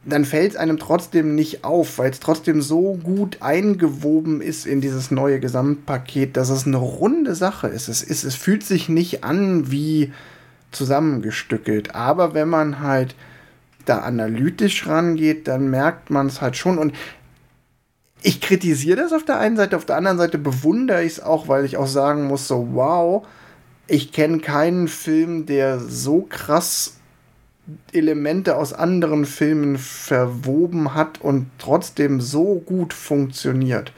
dann fällt es einem trotzdem nicht auf, weil es trotzdem so gut eingewoben ist in dieses neue Gesamtpaket, dass es eine runde Sache ist. Es, ist, es fühlt sich nicht an wie zusammengestückelt, aber wenn man halt da analytisch rangeht, dann merkt man es halt schon. Und ich kritisiere das auf der einen Seite, auf der anderen Seite bewundere ich es auch, weil ich auch sagen muss, so wow, ich kenne keinen Film, der so krass Elemente aus anderen Filmen verwoben hat und trotzdem so gut funktioniert.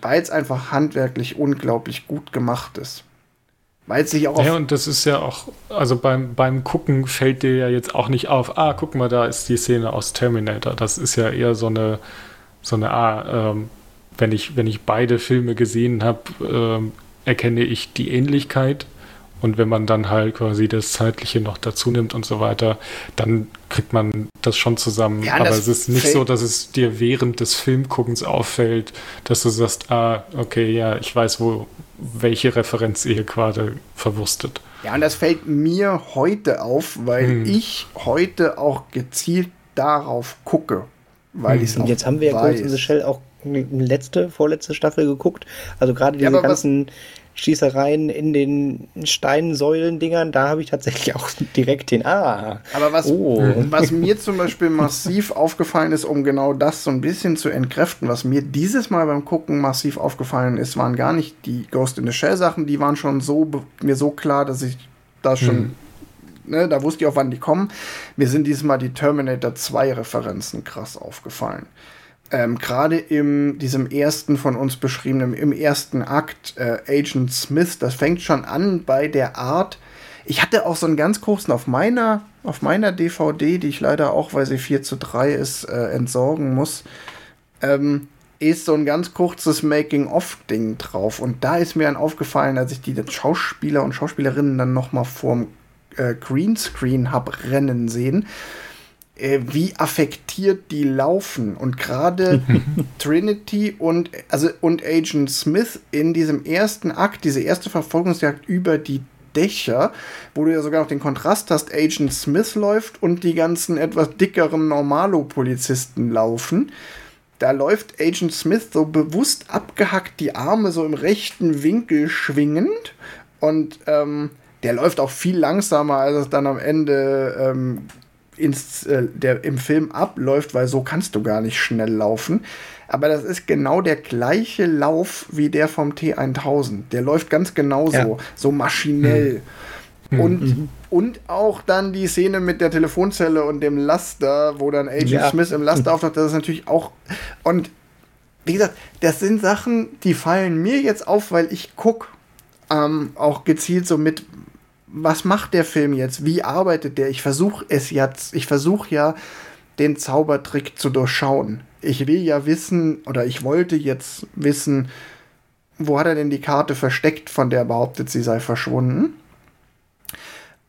Weil es einfach handwerklich unglaublich gut gemacht ist. Weil es sich auch. Ja, und das ist ja auch, also beim, beim Gucken fällt dir ja jetzt auch nicht auf, ah, guck mal, da ist die Szene aus Terminator. Das ist ja eher so eine so eine, ah, ähm, wenn ich, wenn ich beide Filme gesehen habe, ähm, erkenne ich die Ähnlichkeit. Und wenn man dann halt quasi das Zeitliche noch dazu nimmt und so weiter, dann kriegt man das schon zusammen. Ja, Aber es ist nicht so, dass es dir während des Filmguckens auffällt, dass du sagst, ah, okay, ja, ich weiß, wo, welche Referenz ihr gerade verwurstet. Ja, und das fällt mir heute auf, weil hm. ich heute auch gezielt darauf gucke. Weil hm. ich Und jetzt haben wir ja Ghost in the Shell auch letzte, vorletzte Staffel geguckt. Also gerade diese ja, ganzen Schießereien in den Steinsäulen-Dingern, da habe ich tatsächlich auch direkt den Ah. Aber was, oh. was mir zum Beispiel massiv aufgefallen ist, um genau das so ein bisschen zu entkräften, was mir dieses Mal beim Gucken massiv aufgefallen ist, waren gar nicht die Ghost in the Shell Sachen, die waren schon so mir so klar, dass ich da schon hm. Ne, da wusste ich auch, wann die kommen. Mir sind dieses Mal die Terminator 2 Referenzen krass aufgefallen ähm, gerade in diesem ersten von uns beschriebenen, im ersten Akt, äh, Agent Smith, das fängt schon an bei der Art. Ich hatte auch so einen ganz kurzen auf meiner, auf meiner DVD, die ich leider auch, weil sie 4 zu 3 ist, äh, entsorgen muss, ähm, ist so ein ganz kurzes Making-of-Ding drauf. Und da ist mir dann aufgefallen, als ich die Schauspieler und Schauspielerinnen dann noch mal vorm äh, Greenscreen hab rennen sehen, äh, wie affektiert die laufen. Und gerade Trinity und, also, und Agent Smith in diesem ersten Akt, diese erste Verfolgungsjagd über die Dächer, wo du ja sogar noch den Kontrast hast, Agent Smith läuft und die ganzen etwas dickeren Normalo-Polizisten laufen. Da läuft Agent Smith so bewusst abgehackt, die Arme so im rechten Winkel schwingend und ähm, der läuft auch viel langsamer, als es dann am Ende ähm, ins, äh, der im Film abläuft, weil so kannst du gar nicht schnell laufen. Aber das ist genau der gleiche Lauf wie der vom T1000. Der läuft ganz genauso, ja. so maschinell. Hm. Und, mhm. und auch dann die Szene mit der Telefonzelle und dem Laster, wo dann Agent ja. Smith im Laster hm. auftaucht, das ist natürlich auch. Und wie gesagt, das sind Sachen, die fallen mir jetzt auf, weil ich gucke ähm, auch gezielt so mit was macht der Film jetzt? Wie arbeitet der? Ich versuche es jetzt, ich versuche ja, den Zaubertrick zu durchschauen. Ich will ja wissen, oder ich wollte jetzt wissen, wo hat er denn die Karte versteckt, von der er behauptet, sie sei verschwunden?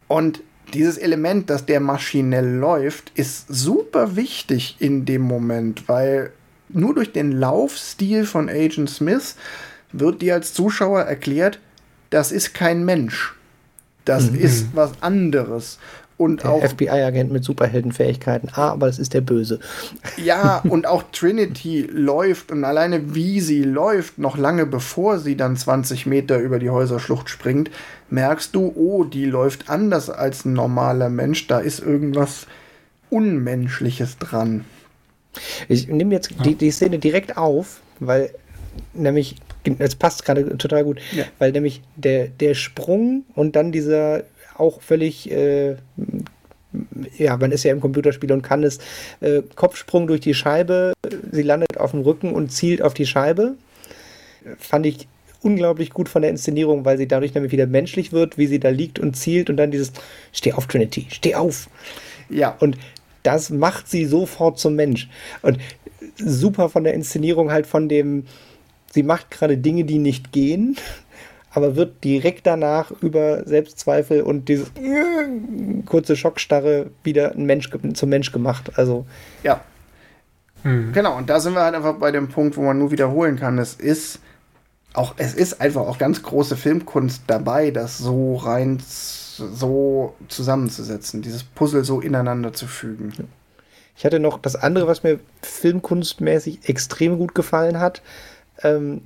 Und dieses Element, dass der maschinell läuft, ist super wichtig in dem Moment, weil nur durch den Laufstil von Agent Smith wird dir als Zuschauer erklärt, das ist kein Mensch. Das mhm. ist was anderes. Und der auch FBI-Agent mit Superheldenfähigkeiten. Ah, aber es ist der Böse. Ja, und auch Trinity läuft und alleine wie sie läuft, noch lange bevor sie dann 20 Meter über die Häuserschlucht springt, merkst du, oh, die läuft anders als ein normaler Mensch. Da ist irgendwas Unmenschliches dran. Ich nehme jetzt die, die Szene direkt auf, weil nämlich es passt gerade total gut, ja. weil nämlich der, der Sprung und dann dieser auch völlig, äh, ja, man ist ja im Computerspiel und kann es, äh, Kopfsprung durch die Scheibe, sie landet auf dem Rücken und zielt auf die Scheibe. Fand ich unglaublich gut von der Inszenierung, weil sie dadurch nämlich wieder menschlich wird, wie sie da liegt und zielt und dann dieses Steh auf, Trinity, steh auf. Ja. Und das macht sie sofort zum Mensch. Und super von der Inszenierung halt von dem, sie macht gerade Dinge, die nicht gehen, aber wird direkt danach über Selbstzweifel und diese kurze Schockstarre wieder ein Mensch, zum Mensch gemacht. Also. Ja. Hm. Genau, und da sind wir halt einfach bei dem Punkt, wo man nur wiederholen kann. Es ist auch, es ist einfach auch ganz große Filmkunst dabei, das so rein so zusammenzusetzen, dieses Puzzle so ineinander zu fügen. Ich hatte noch das andere, was mir filmkunstmäßig extrem gut gefallen hat, ähm,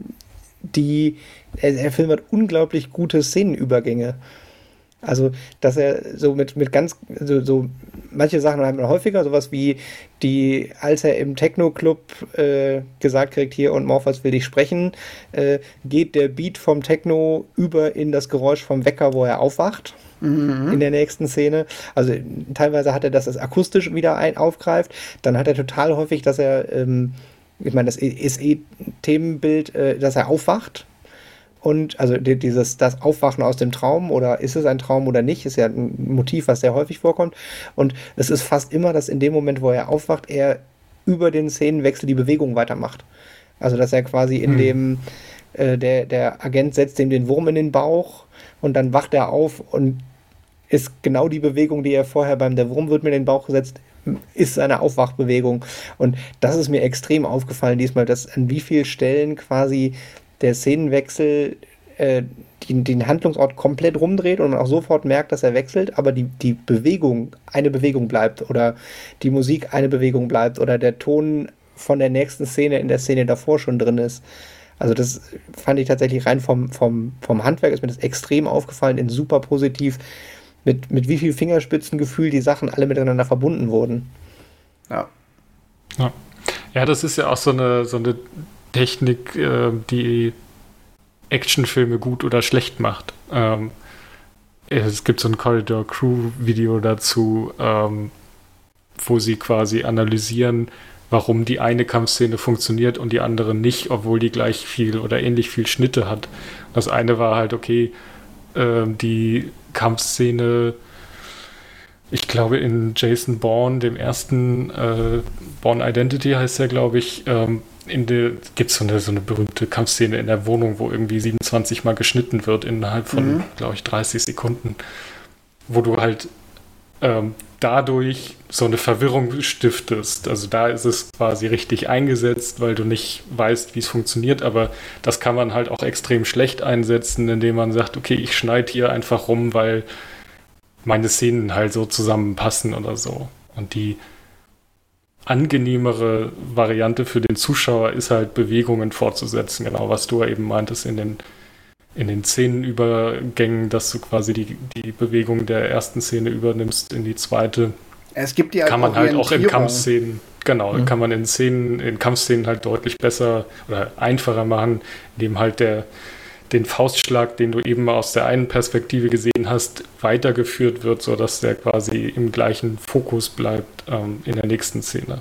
die, der Film hat unglaublich gute Szenenübergänge. Also, dass er so mit, mit ganz, so, so manche Sachen haben wir häufiger, sowas wie die, als er im Techno-Club äh, gesagt kriegt, hier und Morphos will dich sprechen, äh, geht der Beat vom Techno über in das Geräusch vom Wecker, wo er aufwacht. Mhm. In der nächsten Szene. Also teilweise hat er das, das akustisch wieder ein, aufgreift. Dann hat er total häufig, dass er ähm, ich meine, das ist eh Themenbild, äh, dass er aufwacht. Und also dieses, das Aufwachen aus dem Traum oder ist es ein Traum oder nicht, ist ja ein Motiv, was sehr häufig vorkommt. Und es ist fast immer, dass in dem Moment, wo er aufwacht, er über den Szenenwechsel die Bewegung weitermacht. Also dass er quasi in hm. dem, äh, der, der Agent setzt ihm den Wurm in den Bauch und dann wacht er auf und ist genau die Bewegung, die er vorher beim der Wurm wird mir in den Bauch gesetzt, ist eine Aufwachbewegung. Und das ist mir extrem aufgefallen diesmal, dass an wie vielen Stellen quasi der Szenenwechsel äh, den, den Handlungsort komplett rumdreht und man auch sofort merkt, dass er wechselt, aber die, die Bewegung eine Bewegung bleibt oder die Musik eine Bewegung bleibt oder der Ton von der nächsten Szene in der Szene davor schon drin ist. Also das fand ich tatsächlich rein vom, vom, vom Handwerk ist mir das extrem aufgefallen, in super positiv, mit, mit wie viel Fingerspitzengefühl die Sachen alle miteinander verbunden wurden. Ja. Ja, ja das ist ja auch so eine, so eine Technik, äh, die Actionfilme gut oder schlecht macht. Ähm, es gibt so ein Corridor Crew Video dazu, ähm, wo sie quasi analysieren, warum die eine Kampfszene funktioniert und die andere nicht, obwohl die gleich viel oder ähnlich viel Schnitte hat. Das eine war halt, okay, äh, die Kampfszene, ich glaube in Jason Bourne, dem ersten äh, Bourne Identity heißt er, glaube ich, ähm, in der gibt es so eine, so eine berühmte Kampfszene in der Wohnung, wo irgendwie 27 Mal geschnitten wird innerhalb von, mhm. glaube ich, 30 Sekunden, wo du halt ähm, dadurch so eine Verwirrung stiftest. Also da ist es quasi richtig eingesetzt, weil du nicht weißt, wie es funktioniert, aber das kann man halt auch extrem schlecht einsetzen, indem man sagt, okay, ich schneide hier einfach rum, weil meine Szenen halt so zusammenpassen oder so. Und die angenehmere Variante für den Zuschauer ist halt Bewegungen fortzusetzen, genau was du eben meintest in den, in den Szenenübergängen, dass du quasi die, die Bewegung der ersten Szene übernimmst in die zweite. Es gibt die kann man halt auch in Kampfszenen, genau, mhm. kann man in Szenen, in Kampfszenen halt deutlich besser oder einfacher machen, indem halt der den Faustschlag, den du eben aus der einen Perspektive gesehen hast, weitergeführt wird, sodass der quasi im gleichen Fokus bleibt ähm, in der nächsten Szene.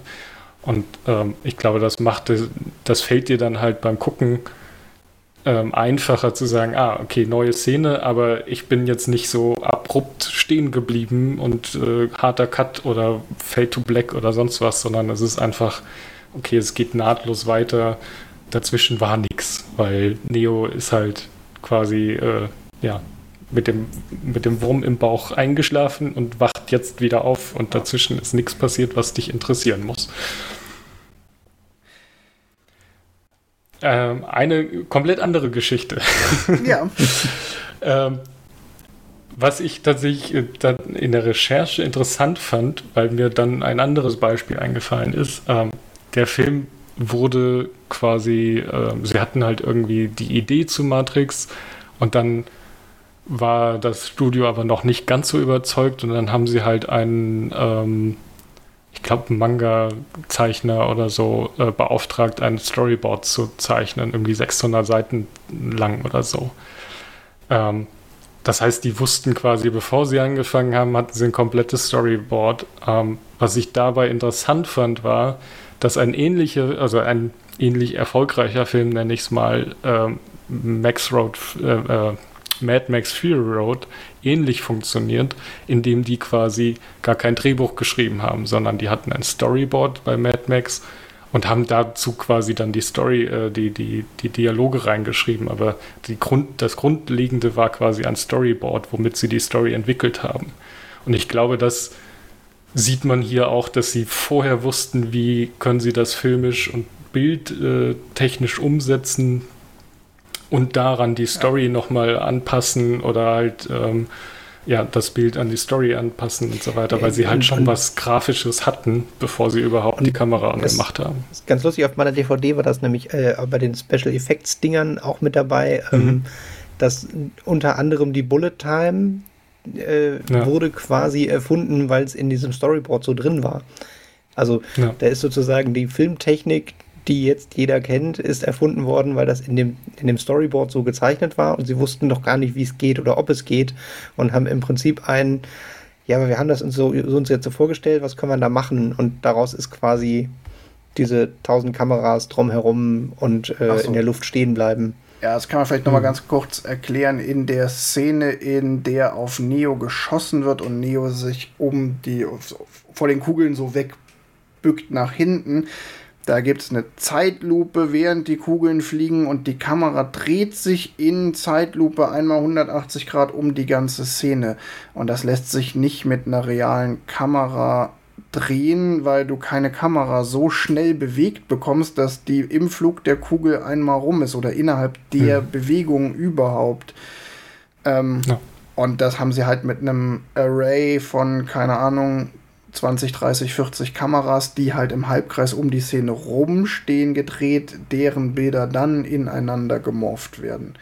Und ähm, ich glaube, das macht, das fällt dir dann halt beim Gucken ähm, einfacher zu sagen, ah, okay, neue Szene, aber ich bin jetzt nicht so abrupt stehen geblieben und äh, harter Cut oder Fade to Black oder sonst was, sondern es ist einfach, okay, es geht nahtlos weiter dazwischen war nichts, weil Neo ist halt quasi äh, ja, mit, dem, mit dem Wurm im Bauch eingeschlafen und wacht jetzt wieder auf und dazwischen ist nichts passiert, was dich interessieren muss. Ähm, eine komplett andere Geschichte. Ja. ähm, was ich tatsächlich äh, in der Recherche interessant fand, weil mir dann ein anderes Beispiel eingefallen ist. Ähm, der Film wurde quasi, äh, sie hatten halt irgendwie die Idee zu Matrix und dann war das Studio aber noch nicht ganz so überzeugt und dann haben sie halt einen, ähm, ich glaube, Manga-Zeichner oder so äh, beauftragt, ein Storyboard zu zeichnen, irgendwie 600 Seiten lang oder so. Ähm, das heißt, die wussten quasi, bevor sie angefangen haben, hatten sie ein komplettes Storyboard. Ähm, was ich dabei interessant fand, war, dass ein ähnlicher, also ein ähnlich erfolgreicher Film, nenne ich es mal, ähm, Max Road, äh, äh, Mad Max Fury Road, ähnlich funktioniert, indem die quasi gar kein Drehbuch geschrieben haben, sondern die hatten ein Storyboard bei Mad Max und haben dazu quasi dann die Story, äh, die, die, die Dialoge reingeschrieben. Aber die Grund, das Grundlegende war quasi ein Storyboard, womit sie die Story entwickelt haben. Und ich glaube, dass sieht man hier auch, dass sie vorher wussten, wie können sie das filmisch und bildtechnisch umsetzen und daran die Story ja. nochmal anpassen oder halt ähm, ja, das Bild an die Story anpassen und so weiter, weil sie halt schon was Grafisches hatten, bevor sie überhaupt die Kamera angemacht haben. Ganz lustig, auf meiner DVD war das nämlich äh, bei den Special Effects Dingern auch mit dabei, ähm, mhm. dass unter anderem die Bullet Time äh, ja. wurde quasi erfunden, weil es in diesem Storyboard so drin war. Also ja. da ist sozusagen die Filmtechnik, die jetzt jeder kennt, ist erfunden worden, weil das in dem, in dem Storyboard so gezeichnet war und sie wussten noch gar nicht, wie es geht oder ob es geht und haben im Prinzip einen, ja, aber wir haben das uns so, uns jetzt so vorgestellt, was können wir da machen? Und daraus ist quasi diese tausend Kameras drumherum und äh, so. in der Luft stehen bleiben. Ja, das kann man vielleicht nochmal mhm. ganz kurz erklären. In der Szene, in der auf Neo geschossen wird und Neo sich um die, vor den Kugeln so wegbückt nach hinten, da gibt es eine Zeitlupe, während die Kugeln fliegen und die Kamera dreht sich in Zeitlupe einmal 180 Grad um die ganze Szene. Und das lässt sich nicht mit einer realen Kamera drehen, weil du keine Kamera so schnell bewegt bekommst, dass die im Flug der Kugel einmal rum ist oder innerhalb der mhm. Bewegung überhaupt. Ähm, ja. Und das haben sie halt mit einem Array von, keine Ahnung, 20, 30, 40 Kameras, die halt im Halbkreis um die Szene rumstehen, gedreht, deren Bilder dann ineinander gemorpht werden.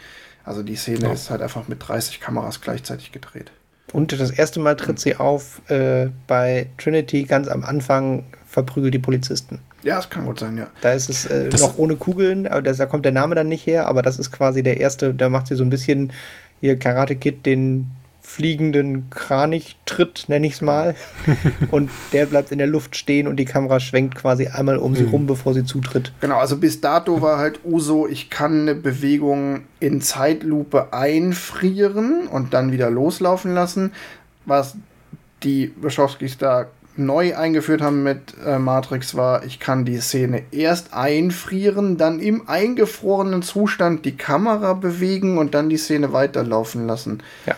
Also die Szene ja. ist halt einfach mit 30 Kameras gleichzeitig gedreht. Und das erste Mal tritt sie auf äh, bei Trinity ganz am Anfang, verprügelt die Polizisten. Ja, das kann gut sein, ja. Da ist es äh, noch ohne Kugeln, aber das, da kommt der Name dann nicht her, aber das ist quasi der erste, da macht sie so ein bisschen ihr Karate Kid den fliegenden Kranich-Tritt, nenne ich es mal. und der bleibt in der Luft stehen und die Kamera schwenkt quasi einmal um mhm. sie rum, bevor sie zutritt. Genau, also bis dato war halt Uso, ich kann eine Bewegung in Zeitlupe einfrieren und dann wieder loslaufen lassen. Was die Wachowskis da neu eingeführt haben mit äh, Matrix war, ich kann die Szene erst einfrieren, dann im eingefrorenen Zustand die Kamera bewegen und dann die Szene weiterlaufen lassen. Ja.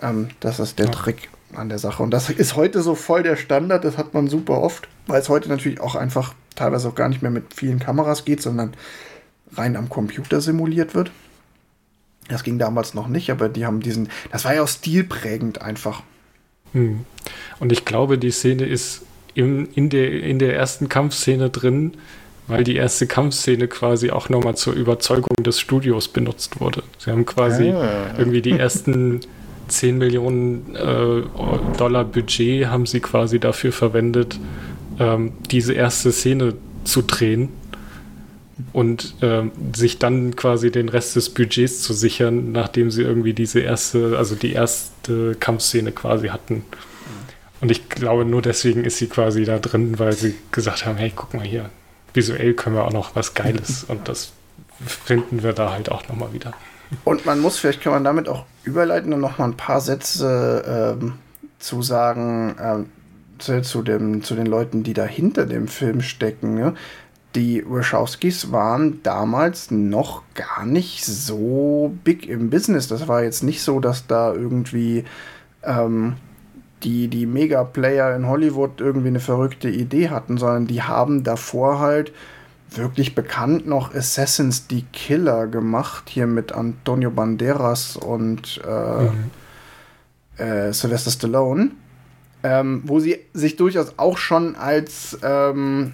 Ähm, das ist der ja. Trick an der Sache. Und das ist heute so voll der Standard, das hat man super oft, weil es heute natürlich auch einfach teilweise auch gar nicht mehr mit vielen Kameras geht, sondern rein am Computer simuliert wird. Das ging damals noch nicht, aber die haben diesen, das war ja auch stilprägend einfach. Hm. Und ich glaube, die Szene ist im, in, der, in der ersten Kampfszene drin, weil die erste Kampfszene quasi auch nochmal zur Überzeugung des Studios benutzt wurde. Sie haben quasi ah. irgendwie die ersten 10 Millionen äh, Dollar Budget haben sie quasi dafür verwendet, ähm, diese erste Szene zu drehen und ähm, sich dann quasi den Rest des Budgets zu sichern, nachdem sie irgendwie diese erste, also die erste Kampfszene quasi hatten. Und ich glaube, nur deswegen ist sie quasi da drin, weil sie gesagt haben, hey, guck mal hier, visuell können wir auch noch was Geiles und das finden wir da halt auch nochmal wieder. Und man muss, vielleicht kann man damit auch überleiten und noch mal ein paar Sätze ähm, zu sagen ähm, zu, zu, dem, zu den Leuten, die da hinter dem Film stecken. Ne? Die Wachowskis waren damals noch gar nicht so big im Business. Das war jetzt nicht so, dass da irgendwie ähm, die, die Mega-Player in Hollywood irgendwie eine verrückte Idee hatten, sondern die haben davor halt wirklich bekannt noch Assassins die Killer gemacht, hier mit Antonio Banderas und äh, mhm. äh, Sylvester Stallone, ähm, wo sie sich durchaus auch schon als ähm,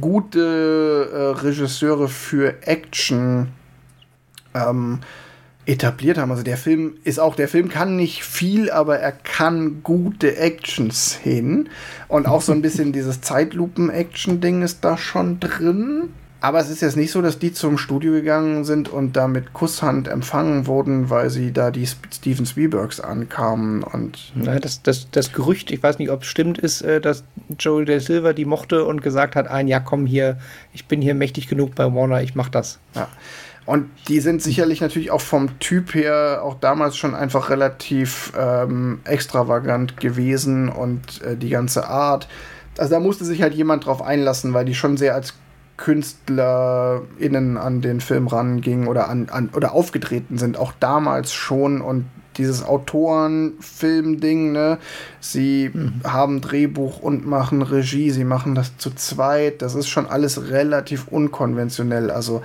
gute äh, Regisseure für Action ähm, etabliert haben. Also der Film ist auch, der Film kann nicht viel, aber er kann gute Action-Szenen. Und auch so ein bisschen dieses Zeitlupen-Action-Ding ist da schon drin. Aber es ist jetzt nicht so, dass die zum Studio gegangen sind und da mit Kusshand empfangen wurden, weil sie da die Steven Spielbergs ankamen. Und ja, das, das, das Gerücht, ich weiß nicht, ob es stimmt, ist, äh, dass Joel De Silva die mochte und gesagt hat, ein, ja komm hier, ich bin hier mächtig genug bei Warner, ich mach das. Ja. Und die sind sicherlich natürlich auch vom Typ her auch damals schon einfach relativ ähm, extravagant gewesen und äh, die ganze Art. Also da musste sich halt jemand drauf einlassen, weil die schon sehr als KünstlerInnen an den Film rangingen oder an, an oder aufgetreten sind, auch damals schon und dieses Autoren-Film-Ding, ne? Sie mhm. haben Drehbuch und machen Regie, sie machen das zu zweit. Das ist schon alles relativ unkonventionell. Also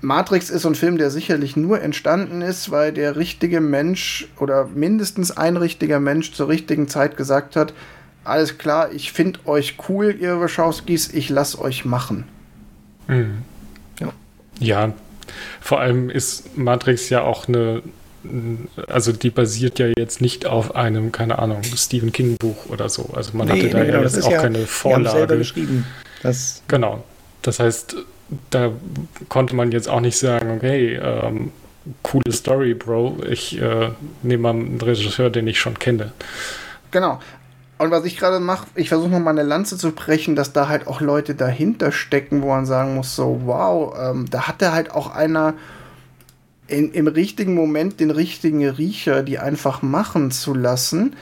Matrix ist so ein Film, der sicherlich nur entstanden ist, weil der richtige Mensch oder mindestens ein richtiger Mensch zur richtigen Zeit gesagt hat, alles klar, ich finde euch cool, ihr Wachowskis, ich lass euch machen. Mhm. Ja. ja, vor allem ist Matrix ja auch eine, also die basiert ja jetzt nicht auf einem, keine Ahnung, Stephen King Buch oder so. Also man nee, hatte da nee, ja jetzt auch ja, keine Vorlage. Selber geschrieben. Das genau. Das heißt, da konnte man jetzt auch nicht sagen, okay, ähm, coole Story, Bro, ich äh, nehme mal einen Regisseur, den ich schon kenne. Genau. Und was ich gerade mache, ich versuche mal eine Lanze zu brechen, dass da halt auch Leute dahinter stecken, wo man sagen muss, so, wow, ähm, da hatte halt auch einer in, im richtigen Moment den richtigen Riecher, die einfach machen zu lassen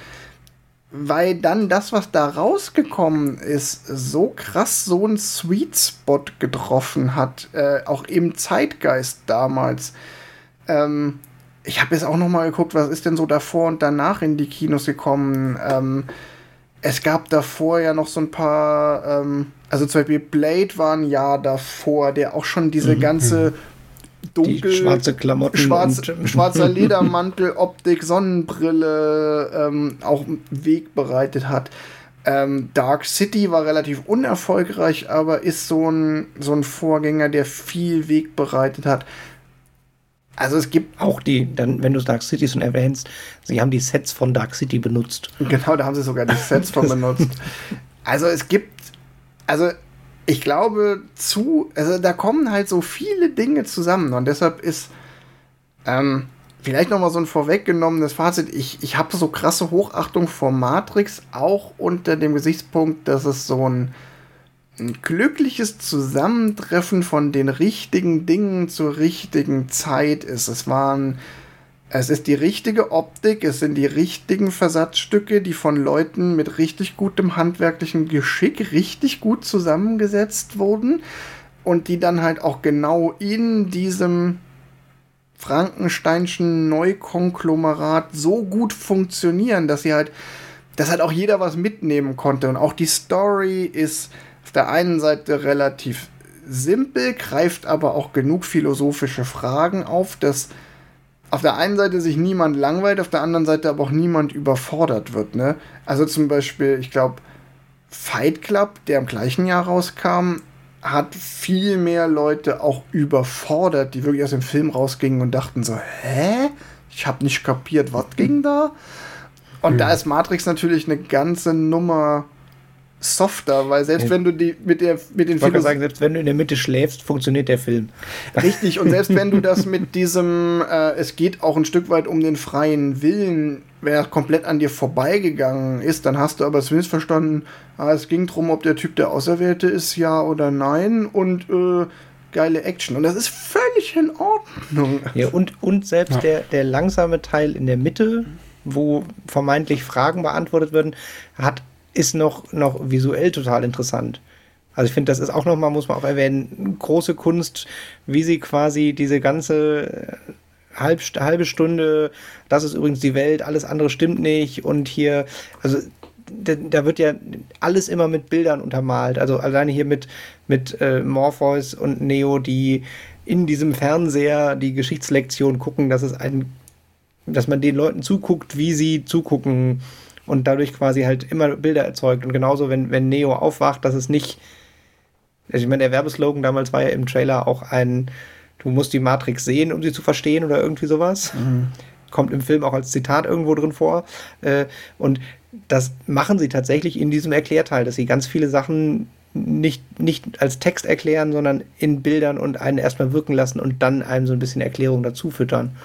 weil dann das, was da rausgekommen ist, so krass so einen Sweet Spot getroffen hat, äh, auch im Zeitgeist damals. Ähm, ich habe jetzt auch noch mal geguckt, was ist denn so davor und danach in die Kinos gekommen. Ähm, es gab davor ja noch so ein paar, ähm, also zum Beispiel Blade war ein Jahr davor, der auch schon diese mhm. ganze dunkel, Die schwarze Klamotten, schwarz, schwarzer Ledermantel, Optik, Sonnenbrille ähm, auch Weg bereitet hat. Ähm, Dark City war relativ unerfolgreich, aber ist so ein, so ein Vorgänger, der viel Weg bereitet hat. Also es gibt auch die, dann, wenn du Dark City schon erwähnst, sie haben die Sets von Dark City benutzt. Genau, da haben sie sogar die Sets von benutzt. Also es gibt, also ich glaube zu, also da kommen halt so viele Dinge zusammen und deshalb ist ähm, vielleicht noch mal so ein vorweggenommenes Fazit. Ich, ich habe so krasse Hochachtung vor Matrix, auch unter dem Gesichtspunkt, dass es so ein ein glückliches Zusammentreffen von den richtigen Dingen zur richtigen Zeit ist. Es waren es ist die richtige Optik, es sind die richtigen Versatzstücke, die von Leuten mit richtig gutem handwerklichen Geschick richtig gut zusammengesetzt wurden und die dann halt auch genau in diesem Frankensteinschen Neukonglomerat so gut funktionieren, dass sie halt, dass halt auch jeder was mitnehmen konnte. Und auch die Story ist der einen Seite relativ simpel, greift aber auch genug philosophische Fragen auf, dass auf der einen Seite sich niemand langweilt, auf der anderen Seite aber auch niemand überfordert wird. Ne? Also zum Beispiel, ich glaube, Fight Club, der im gleichen Jahr rauskam, hat viel mehr Leute auch überfordert, die wirklich aus dem Film rausgingen und dachten so, hä? Ich habe nicht kapiert, was ging da? Und hm. da ist Matrix natürlich eine ganze Nummer softer, weil selbst ja. wenn du die mit der mit den Filmen sagen, selbst wenn du in der Mitte schläfst, funktioniert der Film. Richtig und selbst wenn du das mit diesem äh, es geht auch ein Stück weit um den freien Willen, wenn er komplett an dir vorbeigegangen ist, dann hast du aber zumindest verstanden, ah, es ging darum, ob der Typ der Auserwählte ist, ja oder nein und äh, geile Action. Und das ist völlig in Ordnung. Ja, und, und selbst ja. der, der langsame Teil in der Mitte, wo vermeintlich Fragen beantwortet werden, hat ist noch, noch visuell total interessant. Also ich finde, das ist auch nochmal, muss man auch erwähnen, große Kunst, wie sie quasi diese ganze äh, halb, halbe Stunde, das ist übrigens die Welt, alles andere stimmt nicht und hier, also da, da wird ja alles immer mit Bildern untermalt. Also alleine hier mit, mit äh, Morpheus und Neo, die in diesem Fernseher die Geschichtslektion gucken, dass es ein, dass man den Leuten zuguckt, wie sie zugucken und dadurch quasi halt immer Bilder erzeugt. Und genauso, wenn, wenn Neo aufwacht, dass es nicht. Also ich meine, der Werbeslogan damals war ja im Trailer auch ein, du musst die Matrix sehen, um sie zu verstehen oder irgendwie sowas. Mhm. Kommt im Film auch als Zitat irgendwo drin vor. Äh, und das machen sie tatsächlich in diesem Erklärteil, dass sie ganz viele Sachen nicht, nicht als Text erklären, sondern in Bildern und einen erstmal wirken lassen und dann einem so ein bisschen Erklärung dazu füttern.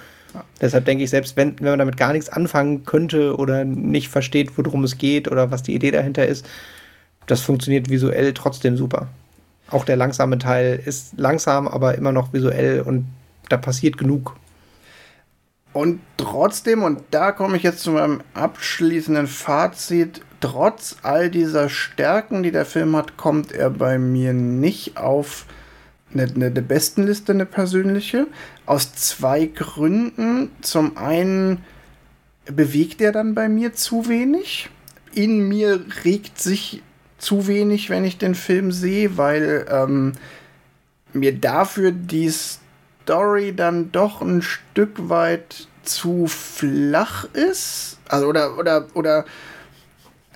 Deshalb denke ich, selbst wenn, wenn man damit gar nichts anfangen könnte oder nicht versteht, worum es geht oder was die Idee dahinter ist, das funktioniert visuell trotzdem super. Auch der langsame Teil ist langsam, aber immer noch visuell und da passiert genug. Und trotzdem, und da komme ich jetzt zu meinem abschließenden Fazit, trotz all dieser Stärken, die der Film hat, kommt er bei mir nicht auf eine, eine, eine Bestenliste, eine persönliche. Aus zwei Gründen. Zum einen bewegt er dann bei mir zu wenig. In mir regt sich zu wenig, wenn ich den Film sehe, weil ähm, mir dafür die Story dann doch ein Stück weit zu flach ist. Also oder oder oder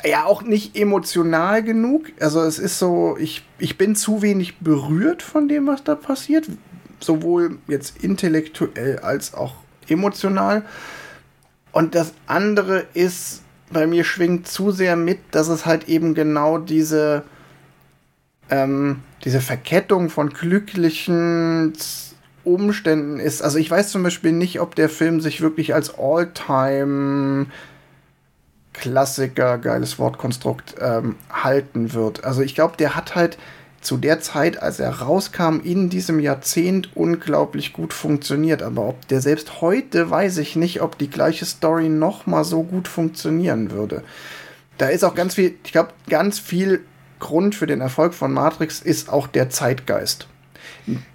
ja auch nicht emotional genug. Also es ist so, ich, ich bin zu wenig berührt von dem, was da passiert. Sowohl jetzt intellektuell als auch emotional. Und das andere ist, bei mir schwingt zu sehr mit, dass es halt eben genau diese, ähm, diese Verkettung von glücklichen Umständen ist. Also ich weiß zum Beispiel nicht, ob der Film sich wirklich als All-Time Klassiker, geiles Wortkonstrukt, ähm, halten wird. Also ich glaube, der hat halt zu der Zeit, als er rauskam, in diesem Jahrzehnt unglaublich gut funktioniert. Aber ob der selbst heute, weiß ich nicht, ob die gleiche Story noch mal so gut funktionieren würde. Da ist auch ganz viel, ich glaube, ganz viel Grund für den Erfolg von Matrix ist auch der Zeitgeist.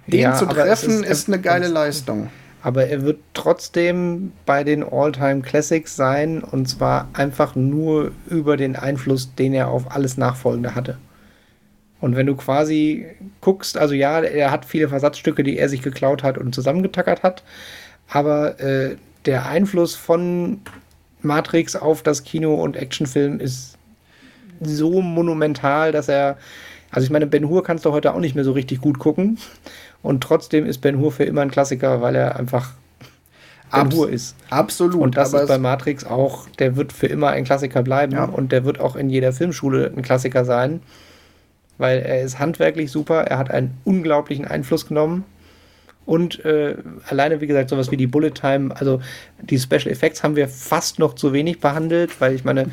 Den ja, zu treffen ist, ist, eine geile Leistung. Aber er wird trotzdem bei den All-Time Classics sein und zwar einfach nur über den Einfluss, den er auf alles Nachfolgende hatte. Und wenn du quasi guckst, also ja, er hat viele Versatzstücke, die er sich geklaut hat und zusammengetackert hat, aber äh, der Einfluss von Matrix auf das Kino- und Actionfilm ist so monumental, dass er, also ich meine, Ben Hur kannst du heute auch nicht mehr so richtig gut gucken und trotzdem ist Ben Hur für immer ein Klassiker, weil er einfach Ben Abs Hur ist. Absolut. Und das ist bei Matrix auch, der wird für immer ein Klassiker bleiben Ja. und der wird auch in jeder Filmschule ein Klassiker sein, weil er ist handwerklich super, er hat einen unglaublichen Einfluss genommen und äh, alleine, wie gesagt, sowas wie die Bullet Time, also die Special Effects haben wir fast noch zu wenig behandelt, weil ich meine,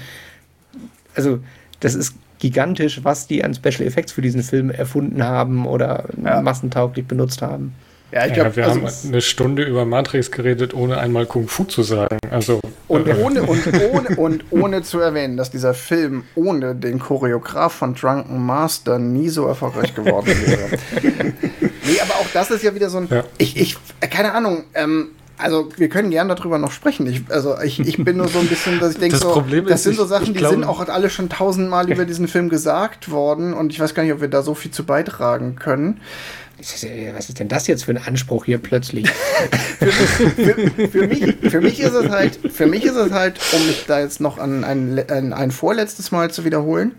also das ist gigantisch, was die an Special Effects für diesen Film erfunden haben oder Ja. massentauglich benutzt haben. Ja, ich ja, glaube, wir also, haben eine Stunde über Matrix geredet, ohne einmal Kung Fu zu sagen. Also, und, äh, ohne, und, ohne, und ohne zu erwähnen, dass dieser Film ohne den Choreograf von Drunken Master nie so erfolgreich geworden wäre. nee, aber auch das ist ja wieder so ein. Ja. Ich, ich, äh, keine Ahnung, ähm, also wir können gern darüber noch sprechen. Ich, also ich, ich bin nur so ein bisschen, dass ich denke, Das so, das sind so ich- Sachen, ich die glaube- sind auch alle schon tausendmal über diesen Film gesagt worden und ich weiß gar nicht, ob wir da so viel zu beitragen können. Was ist, was ist denn das jetzt für ein Anspruch hier plötzlich? für, für, mich, für mich ist es halt, für mich ist es halt, um mich da jetzt noch an ein, an ein vorletztes Mal zu wiederholen,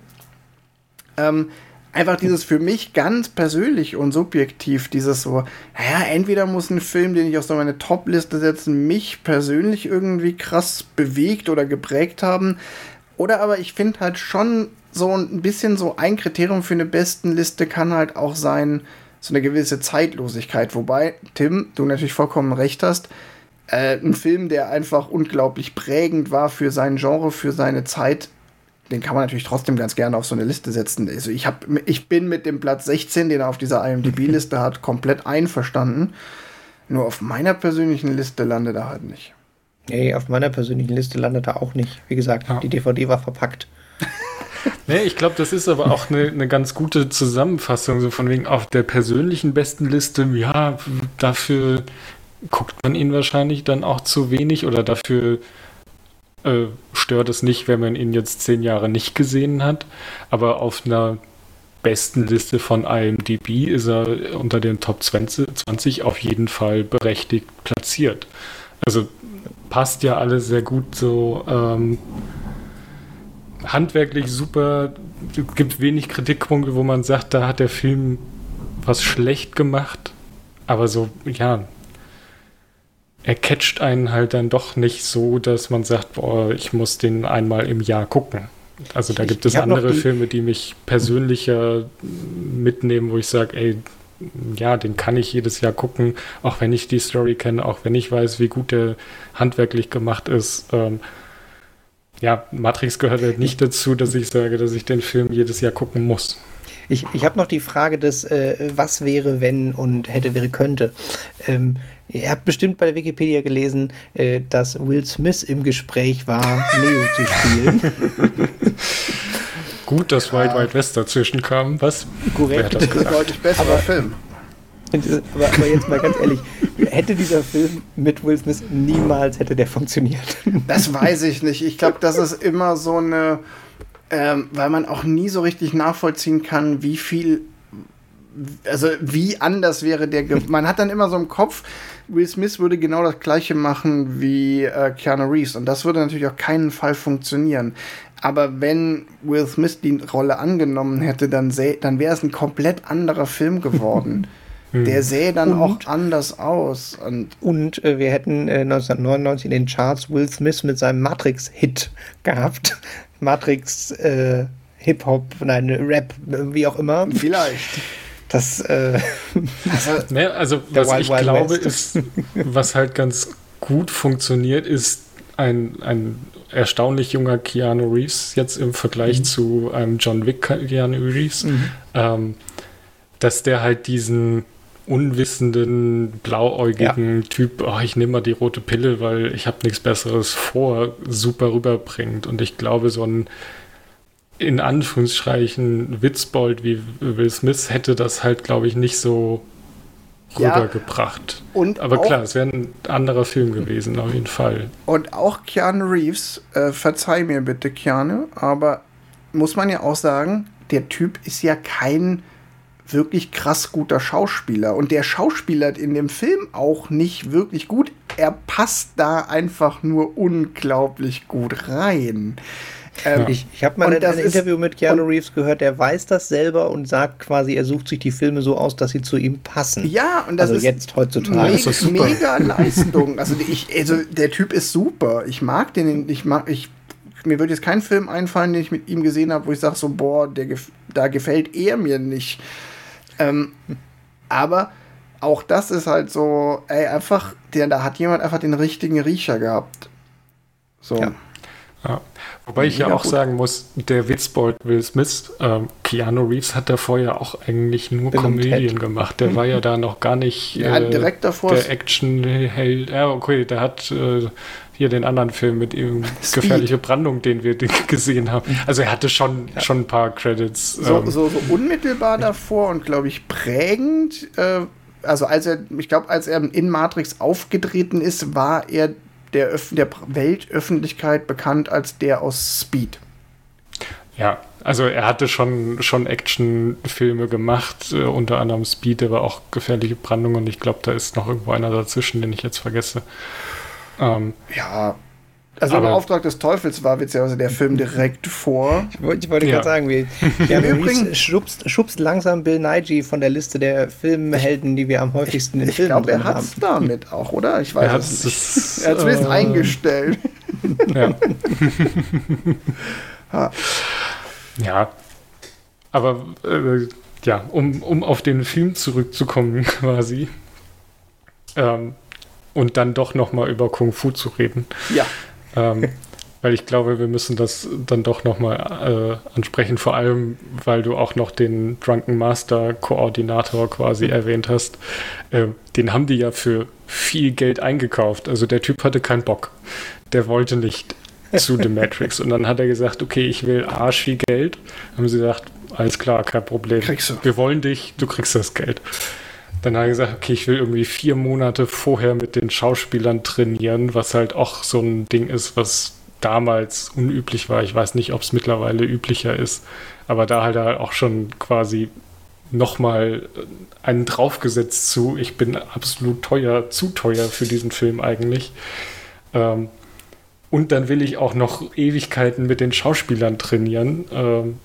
ähm, einfach dieses für mich ganz persönlich und subjektiv, dieses so, naja, entweder muss ein Film, den ich auf so meine Top-Liste setzen, mich persönlich irgendwie krass bewegt oder geprägt haben, oder aber ich finde halt schon so ein bisschen so ein Kriterium für eine Bestenliste kann halt auch sein, so eine gewisse Zeitlosigkeit. Wobei, Tim, du natürlich vollkommen recht hast, äh, ein Film, der einfach unglaublich prägend war für sein Genre, für seine Zeit, den kann man natürlich trotzdem ganz gerne auf so eine Liste setzen. Also ich, hab, ich bin mit dem Platz 16, den er auf dieser IMDb-Liste hat, komplett einverstanden. Nur auf meiner persönlichen Liste landet er halt nicht. Nee, auf meiner persönlichen Liste landet er auch nicht. Wie gesagt, Ja. die DVD war verpackt. Nee, ich glaube, das ist aber auch eine, eine ganz gute Zusammenfassung, so von wegen auf der persönlichen Bestenliste, ja, dafür guckt man ihn wahrscheinlich dann auch zu wenig oder dafür äh, stört es nicht, wenn man ihn jetzt zehn Jahre nicht gesehen hat. Aber auf einer Bestenliste von IMDb ist er unter den Top 20, 20 auf jeden Fall berechtigt platziert. Also passt ja alles sehr gut so. Ähm, handwerklich super. Es gibt wenig Kritikpunkte, wo man sagt, da hat der Film was schlecht gemacht. Aber so, ja, er catcht einen halt dann doch nicht so, dass man sagt, boah, ich muss den einmal im Jahr gucken. Also da Ich- gibt ich es noch andere die- Filme, die mich persönlicher mitnehmen, wo ich sage, ey, ja, den kann ich jedes Jahr gucken, auch wenn ich die Story kenne, auch wenn ich weiß, wie gut der handwerklich gemacht ist. Ähm, ja, Matrix gehört halt nicht dazu, dass ich sage, dass ich den Film jedes Jahr gucken muss. Ich, ich habe noch die Frage des, äh, was wäre, wenn und hätte, wäre, könnte. Ähm, ihr habt bestimmt bei der Wikipedia gelesen, äh, dass Will Smith im Gespräch war, Neo zu spielen. Gut, dass Wild Wild West dazwischen kam. Was? Wer hat Korrekt. das Das ist ein deutlich besserer Film. aber, aber jetzt mal ganz ehrlich, hätte dieser Film mit Will Smith niemals hätte der funktioniert. Das weiß ich nicht. Ich glaube, das ist immer so eine, ähm, weil man auch nie so richtig nachvollziehen kann, wie viel, also wie anders wäre der. Ge man hat dann immer so im Kopf, Will Smith würde genau das gleiche machen wie äh, Keanu Reeves und das würde natürlich auf keinen Fall funktionieren. Aber wenn Will Smith die Rolle angenommen hätte, dann, dann wäre es ein komplett anderer Film geworden. Der sähe dann Und? auch anders aus. Und Und äh, wir hätten äh, 1999 in den Charts Will Smith mit seinem Matrix-Hit gehabt. Matrix äh, Hip-Hop, nein, Rap, wie auch immer. vielleicht. Das, äh, Also, Ne, also was Wild ich Wild glaube West. ist, was halt ganz gut funktioniert, ist ein, ein erstaunlich junger Keanu Reeves jetzt im Vergleich zu einem John Wick Keanu Reeves, ähm, dass der halt diesen unwissenden, blauäugigen Typ, oh, ich nehme mal die rote Pille, weil ich habe nichts Besseres vor, super rüberbringt. Und ich glaube, so ein in Anführungsstrichen Witzbold wie Will Smith hätte das halt, glaube ich, nicht so ja, rübergebracht. Und Aber klar, es wäre ein anderer Film gewesen, auf jeden Fall. Und auch Keanu Reeves, äh, verzeih mir bitte, Keanu, aber muss man ja auch sagen, der Typ ist ja kein wirklich krass guter Schauspieler. Und der Schauspieler in dem Film auch nicht wirklich gut. Er passt da einfach nur unglaublich gut rein. Ähm, ich ich habe mal in einem Interview mit Keanu Reeves gehört, der weiß das selber und sagt quasi, er sucht sich die Filme so aus, dass sie zu ihm passen. Ja, und das also ist jetzt heutzutage. Mega, mega Leistung. Also, ich, also der Typ ist super. Ich mag den, ich mag, ich mir würde jetzt kein Film einfallen, den ich mit ihm gesehen habe, wo ich sage so, boah, der, da gefällt er mir nicht. Ähm, aber auch das ist halt so, ey, einfach, der, da hat jemand einfach den richtigen Riecher gehabt. So. Ja. Ja. Wobei ich ja auch gut. sagen muss, der Witzbold Will Smith, ähm, Keanu Reeves hat davor ja auch eigentlich nur Bill Komödien gemacht. Der war ja da noch gar nicht ja, äh, direkt davor der Action-Held. Ja, okay, der hat äh, hier den anderen Film mit ihm, Speed. Gefährliche Brandung, den wir gesehen haben. Also er hatte schon, ja. schon ein paar Credits. So, ähm, so, so unmittelbar davor und glaube ich prägend. Äh, also als er, ich glaube, als er in Matrix aufgetreten ist, war er der, Öf der Weltöffentlichkeit bekannt als der aus Speed. Ja, also er hatte schon, schon Actionfilme gemacht, äh, unter anderem Speed, aber auch gefährliche Brandung und ich glaube, da ist noch irgendwo einer dazwischen, den ich jetzt vergesse. Ähm, ja, also aber, im Auftrag des Teufels war witzigerweise der Film direkt vor. Ich wollte, ich wollte ja. gerade sagen, wir, ja, übrigens schubst, schubst, langsam Bill Nighy von der Liste der Filmhelden, die wir am häufigsten in ich Filmen glaub, er hat es damit auch, oder? Ich weiß es nicht. er hat es zumindest äh, eingestellt. Ja. ja. Aber äh, ja, um, um auf den Film zurückzukommen quasi. Ähm, und dann doch nochmal über Kung Fu zu reden. Ja. Ähm, weil ich glaube, wir müssen das dann doch nochmal äh, ansprechen, vor allem, weil du auch noch den Drunken Master Koordinator quasi erwähnt hast. Äh, den haben die ja für viel Geld eingekauft. Also der Typ hatte keinen Bock. Der wollte nicht zu The Matrix. Und dann hat er gesagt, okay, ich will arsch viel Geld. Haben sie gesagt, alles klar, kein Problem. Kriegst du. Wir wollen dich, du kriegst das Geld. Dann hat er gesagt, okay, ich will irgendwie vier Monate vorher mit den Schauspielern trainieren, was halt auch so ein Ding ist, was damals unüblich war. Ich weiß nicht, ob es mittlerweile üblicher ist, aber da halt auch schon quasi nochmal einen draufgesetzt zu, ich bin absolut teuer, zu teuer für diesen Film eigentlich. Ähm, und dann will ich auch noch Ewigkeiten mit den Schauspielern trainieren. Ähm,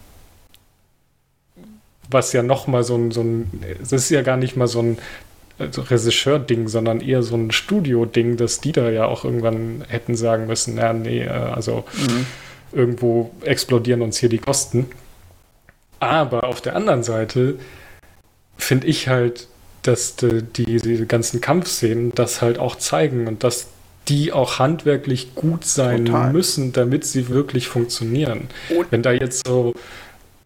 was ja nochmal so ein, so ein, das ist ja gar nicht mal so ein also Regisseur-Ding, sondern eher so ein Studio-Ding, dass die da ja auch irgendwann hätten sagen müssen, na, nee, äh, also mhm. irgendwo explodieren uns hier die Kosten. Aber auf der anderen Seite finde ich halt, dass die, die, diese ganzen Kampfszenen das halt auch zeigen und dass die auch handwerklich gut sein Total. müssen, damit sie wirklich funktionieren. Und Wenn da jetzt so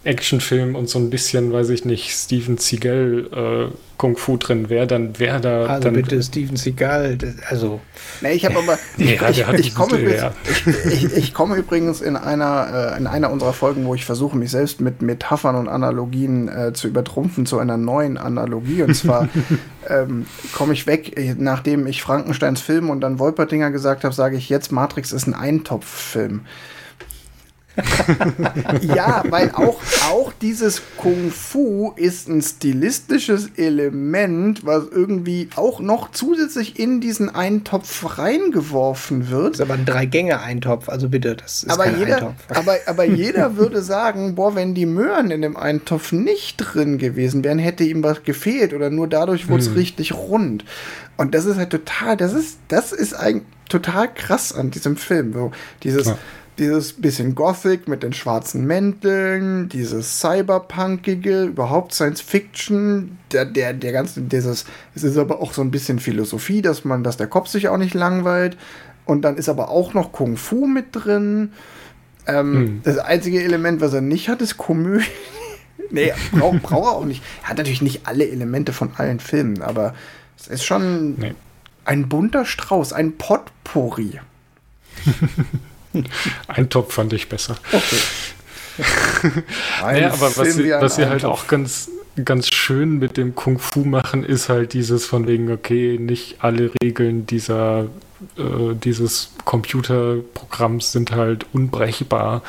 Actionfilm und so ein bisschen, weiß ich nicht, Steven Seagal äh, Kung Fu drin wäre, dann wäre da. Also dann, bitte Steven Seagal, also. Nee, ich habe aber. ja, ich, ich, komme übrigens, ja. ich, ich, komme übrigens in einer, äh, in einer unserer Folgen, wo ich versuche, mich selbst mit Metaphern und Analogien äh, zu übertrumpfen, zu einer neuen Analogie. Und zwar ähm, komme ich weg, nachdem ich Frankensteins Film und dann Wolpertinger gesagt habe, sage ich jetzt, Matrix ist ein Eintopffilm. ja, weil auch, auch dieses Kung Fu ist ein stilistisches Element, was irgendwie auch noch zusätzlich in diesen Eintopf reingeworfen wird. Das ist aber ein Drei-Gänge-Eintopf, also bitte, das ist aber kein jeder, Eintopf. Aber, aber jeder würde sagen, boah, wenn die Möhren in dem Eintopf nicht drin gewesen wären, hätte ihm was gefehlt oder nur dadurch wurde es hm. richtig rund. Und das ist halt total, das ist, das ist eigentlich total krass an diesem Film. So, dieses, ja dieses bisschen Gothic mit den schwarzen Mänteln, dieses Cyberpunkige, überhaupt Science Fiction, der, der, der ganze, dieses, es ist aber auch so ein bisschen Philosophie, dass man, dass der Kopf sich auch nicht langweilt. Und dann ist aber auch noch Kung Fu mit drin. Ähm, hm. Das einzige Element, was er nicht hat, ist Komödie. nee, braucht brauch er auch nicht. Er hat natürlich nicht alle Elemente von allen Filmen, aber es ist schon nee. ein bunter Strauß, ein Potpourri. Ein Top fand ich besser. Okay. naja, aber was sie, was sie halt auch ganz, ganz schön mit dem Kung Fu machen ist halt dieses von wegen, okay, nicht alle Regeln dieser, äh, dieses Computerprogramms sind halt unbrechbar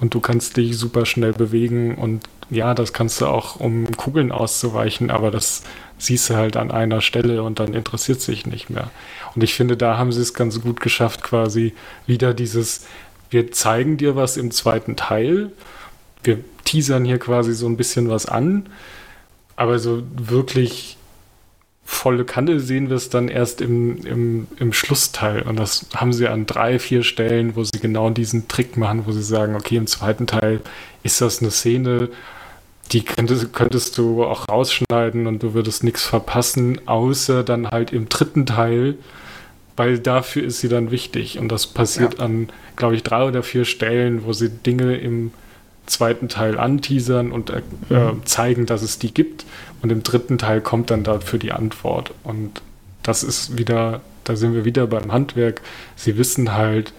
und du kannst dich super schnell bewegen und ja, das kannst du auch, um Kugeln auszuweichen, aber das siehst du halt an einer Stelle und dann interessiert sich nicht mehr. Und ich finde, da haben sie es ganz gut geschafft, quasi wieder dieses, wir zeigen dir was im zweiten Teil, wir teasern hier quasi so ein bisschen was an, aber so wirklich volle Kanne sehen wir es dann erst im, im, im Schlussteil. Und das haben sie an drei, vier Stellen, wo sie genau diesen Trick machen, wo sie sagen, okay, im zweiten Teil ist das eine Szene, die könntest, könntest du auch rausschneiden und du würdest nichts verpassen, außer dann halt im dritten Teil, weil dafür ist sie dann wichtig. Und das passiert ja. an, glaube ich, drei oder vier Stellen, wo sie Dinge im zweiten Teil anteasern und äh, mhm. zeigen, dass es die gibt. Und im dritten Teil kommt dann dafür die Antwort. Und das ist wieder, da sind wir wieder beim Handwerk. Sie wissen halt,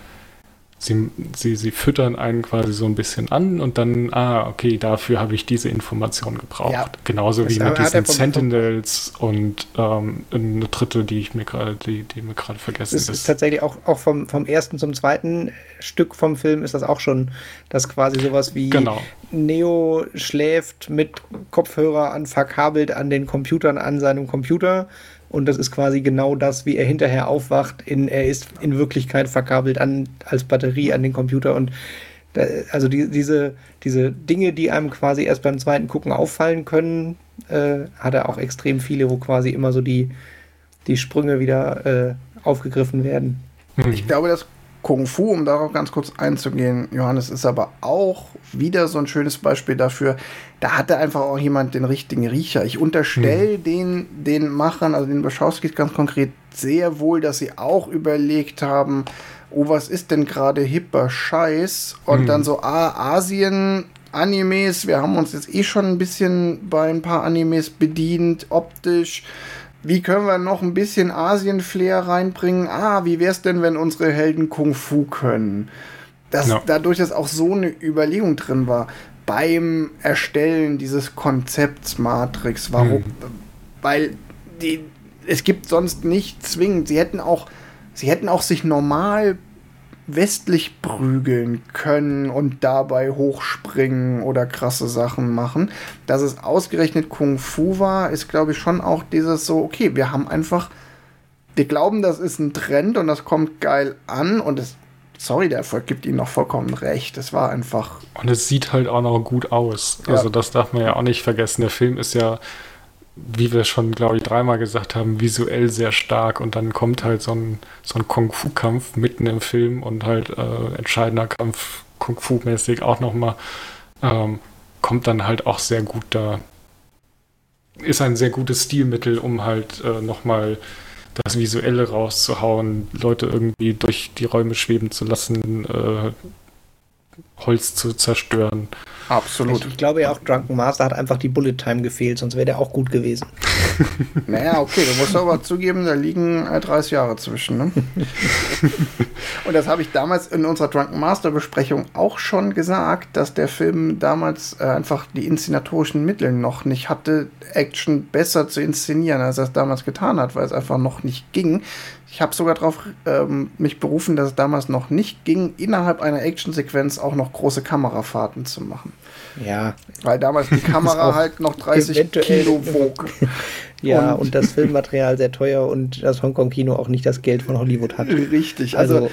sie, sie, sie füttern einen quasi so ein bisschen an und dann, ah, okay, dafür habe ich diese Information gebraucht. Ja. Genauso das wie mit diesen Sentinels und ähm, eine dritte, die ich mir gerade, die, die mir gerade vergessen ist. ist tatsächlich auch, auch vom, vom ersten zum zweiten Stück vom Film ist das auch schon, dass quasi sowas wie genau. Neo schläft mit Kopfhörer an, verkabelt an den Computern an seinem Computer und das ist quasi genau das, wie er hinterher aufwacht. In, er ist in Wirklichkeit verkabelt an, als Batterie an den Computer. Und da, also die, diese, diese Dinge, die einem quasi erst beim zweiten Gucken auffallen können, äh, hat er auch extrem viele, wo quasi immer so die, die Sprünge wieder äh, aufgegriffen werden. Ich glaube, das Kung Fu, um darauf ganz kurz einzugehen, Johannes, ist aber auch wieder so ein schönes Beispiel dafür. Da hatte einfach auch jemand den richtigen Riecher. Ich unterstelle hm. den, den Machern, also den Beschauskis ganz konkret, sehr wohl, dass sie auch überlegt haben, oh, was ist denn gerade hipper Scheiß? Und hm. dann so, ah, Asien, Animes, wir haben uns jetzt eh schon ein bisschen bei ein paar Animes bedient, optisch wie können wir noch ein bisschen Asien-Flair reinbringen? Ah, wie wäre es denn, wenn unsere Helden Kung Fu können? Dass ja. dadurch, dass auch so eine Überlegung drin war beim Erstellen dieses Konzepts Matrix. Warum? Hm. Weil die, es gibt sonst nicht zwingend. Sie hätten auch, sie hätten auch sich normal westlich prügeln können und dabei hochspringen oder krasse Sachen machen. Dass es ausgerechnet Kung Fu war, ist, glaube ich, schon auch dieses so, okay, wir haben einfach, wir glauben, das ist ein Trend und das kommt geil an und es, sorry, der Erfolg gibt ihnen noch vollkommen recht. Es war einfach. Und es sieht halt auch noch gut aus. Ja. Also, das darf man ja auch nicht vergessen. Der Film ist ja wie wir schon, glaube ich, dreimal gesagt haben, visuell sehr stark und dann kommt halt so ein, so ein Kung-Fu-Kampf mitten im Film und halt äh, entscheidender Kampf Kung-Fu-mäßig auch nochmal, ähm, kommt dann halt auch sehr gut da. Ist ein sehr gutes Stilmittel, um halt äh, nochmal das Visuelle rauszuhauen, Leute irgendwie durch die Räume schweben zu lassen, äh, Holz zu zerstören. Absolut. Ich, ich, glaube ja auch, Drunken Master hat einfach die Bullet Time gefehlt, sonst wäre der auch gut gewesen. naja, okay, du musst aber zugeben, da liegen 30 äh, Jahre zwischen. Ne? Und das habe ich damals in unserer Drunken Master Besprechung auch schon gesagt, dass der Film damals äh, einfach die inszenatorischen Mittel noch nicht hatte, Action besser zu inszenieren, als er es damals getan hat, weil es einfach noch nicht ging. Ich habe sogar darauf ähm, mich berufen, dass es damals noch nicht ging, innerhalb einer Actionsequenz auch noch große Kamerafahrten zu machen. Ja. Weil damals die Kamera halt noch 30 Kilo wog. ja, und, und, das Filmmaterial sehr teuer und das Hongkong-Kino auch nicht das Geld von Hollywood hat. Richtig, also. also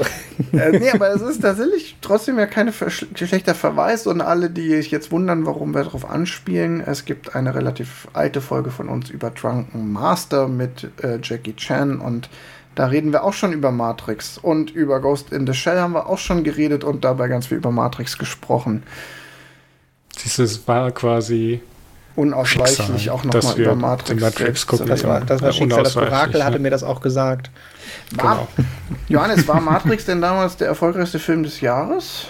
äh, nee, aber es ist tatsächlich trotzdem ja kein schlechter Verweis und alle, die sich jetzt wundern, warum wir darauf anspielen, es gibt eine relativ alte Folge von uns über Drunken Master mit äh, Jackie Chan und da reden wir auch schon über Matrix und über Ghost in the Shell haben wir auch schon geredet und dabei ganz viel über Matrix gesprochen. Siehst du, es war quasi unausweichlich Schicksal, auch nochmal über Matrix, Matrix gucken. Das war, das war Schicksal, das Orakel hatte mir das auch gesagt. War, genau. Johannes, war Matrix denn damals der erfolgreichste Film des Jahres?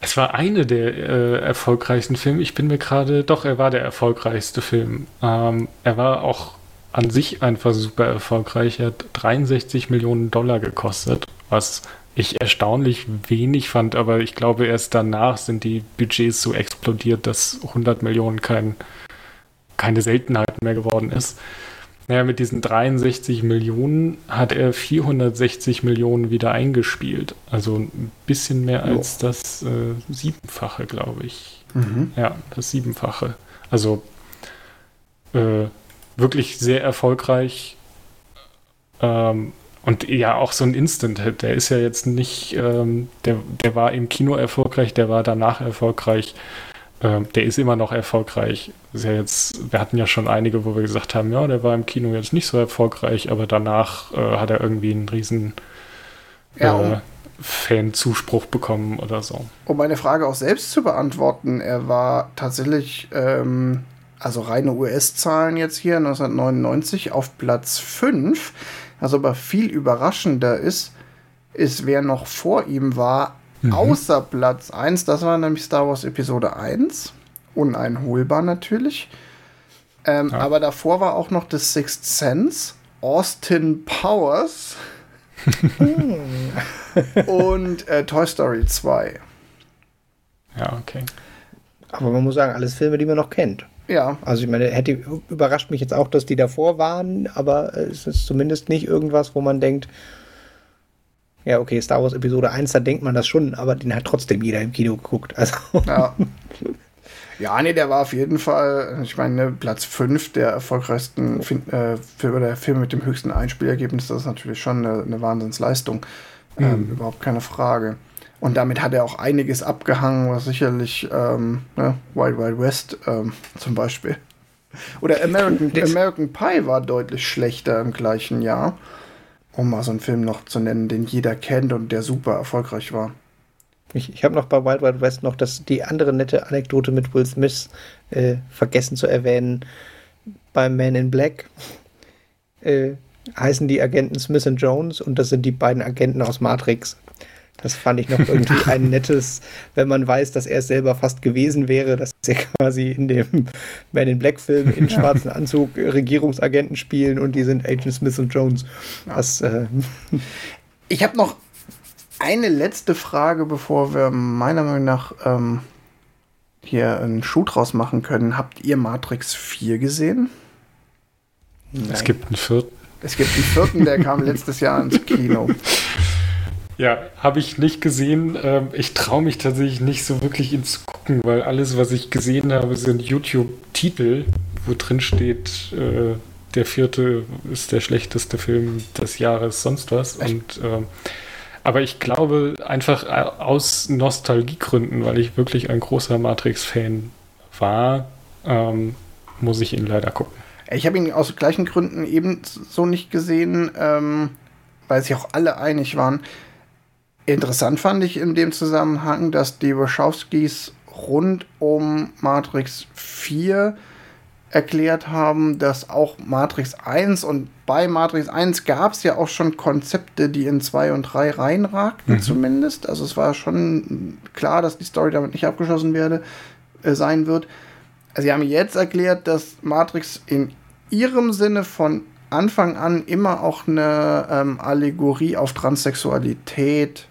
Es war eine der äh, erfolgreichsten Filme. Ich bin mir gerade, doch, er war der erfolgreichste Film. Ähm, er war auch an sich einfach super erfolgreich. Er hat 63 Millionen Dollar gekostet, was ich erstaunlich wenig fand, aber ich glaube, erst danach sind die Budgets so explodiert, dass 100 Millionen kein, keine Seltenheit mehr geworden ist. Naja, mit diesen 63 Millionen hat er 460 Millionen wieder eingespielt. Also ein bisschen mehr als das äh, Siebenfache, glaube ich. Mhm. Ja, das Siebenfache. Also äh, wirklich sehr erfolgreich. Ähm, und ja, auch so ein Instant-Hit. Der ist ja jetzt nicht, ähm, der, der war im Kino erfolgreich, der war danach erfolgreich. Ähm, der ist immer noch erfolgreich. Ist ja jetzt, wir hatten ja schon einige, wo wir gesagt haben, ja, der war im Kino jetzt nicht so erfolgreich, aber danach äh, hat er irgendwie einen riesen ja, äh, Fan-Zuspruch bekommen oder so. Um meine Frage auch selbst zu beantworten, er war tatsächlich, ähm, also reine US-Zahlen jetzt hier, 1999 auf Platz 5. Was aber viel überraschender ist, ist, wer noch vor ihm war, Mhm. Außer Platz 1, das war nämlich Star Wars Episode 1. Uneinholbar natürlich. Ähm, ja. Aber davor war auch noch The Sixth Sense, Austin Powers und äh, Toy Story 2. Ja, okay. Aber man muss sagen, alles Filme, die man noch kennt. Ja. Also ich meine, hätte überrascht mich jetzt auch, dass die davor waren, aber es ist zumindest nicht irgendwas, wo man denkt, ja, okay, Star Wars Episode 1, da denkt man das schon, aber den hat trotzdem jeder im Kino geguckt. Also. Ja. Ja, nee, der war auf jeden Fall, ich meine, Platz 5 der erfolgreichsten Film, äh, Film, der Film mit dem höchsten Einspielergebnis. Das ist natürlich schon eine, eine Wahnsinnsleistung. Mhm. Ähm, überhaupt keine Frage. Und damit hat er auch einiges abgehangen, was sicherlich ähm, ne, Wild Wild West ähm, zum Beispiel. Oder American, American Pie war deutlich schlechter im gleichen Jahr um mal so einen Film noch zu nennen, den jeder kennt und der super erfolgreich war. Ich, ich habe noch bei Wild Wild West noch das, die andere nette Anekdote mit Will Smith äh, vergessen zu erwähnen. Beim Man in Black äh, heißen die Agenten Smith und Jones und das sind die beiden Agenten aus Matrix. Das fand ich noch irgendwie ein nettes, wenn man weiß, dass er es selber fast gewesen wäre, dass er quasi in dem Man in Black Film in schwarzen Anzug Regierungsagenten spielen und die sind Agent Smith und Jones. Das, äh ich habe noch eine letzte Frage, bevor wir meiner Meinung nach ähm, hier einen Schuh draus machen können. Habt ihr Matrix 4 gesehen? Nein. Es gibt einen vierten. Es gibt einen vierten, der kam letztes Jahr ins Kino. Ja, habe ich nicht gesehen. Ähm, ich traue mich tatsächlich nicht so wirklich ihn zu gucken, weil alles, was ich gesehen habe, sind YouTube-Titel, wo drin steht, äh, der vierte ist der schlechteste Film des Jahres, sonst was. Und äh, aber ich glaube einfach äh, aus Nostalgiegründen, weil ich wirklich ein großer Matrix-Fan war, ähm, muss ich ihn leider gucken. Ich habe ihn aus gleichen Gründen ebenso nicht gesehen, ähm, weil sich auch alle einig waren. Interessant fand ich in dem Zusammenhang, dass die Wachowskis rund um Matrix 4 erklärt haben, dass auch Matrix 1 und bei Matrix 1 gab es ja auch schon Konzepte, die in 2 und 3 reinragten, mhm. zumindest. Also es war schon klar, dass die Story damit nicht abgeschlossen werde, äh, sein wird. Also sie haben jetzt erklärt, dass Matrix in ihrem Sinne von Anfang an immer auch eine ähm, Allegorie auf Transsexualität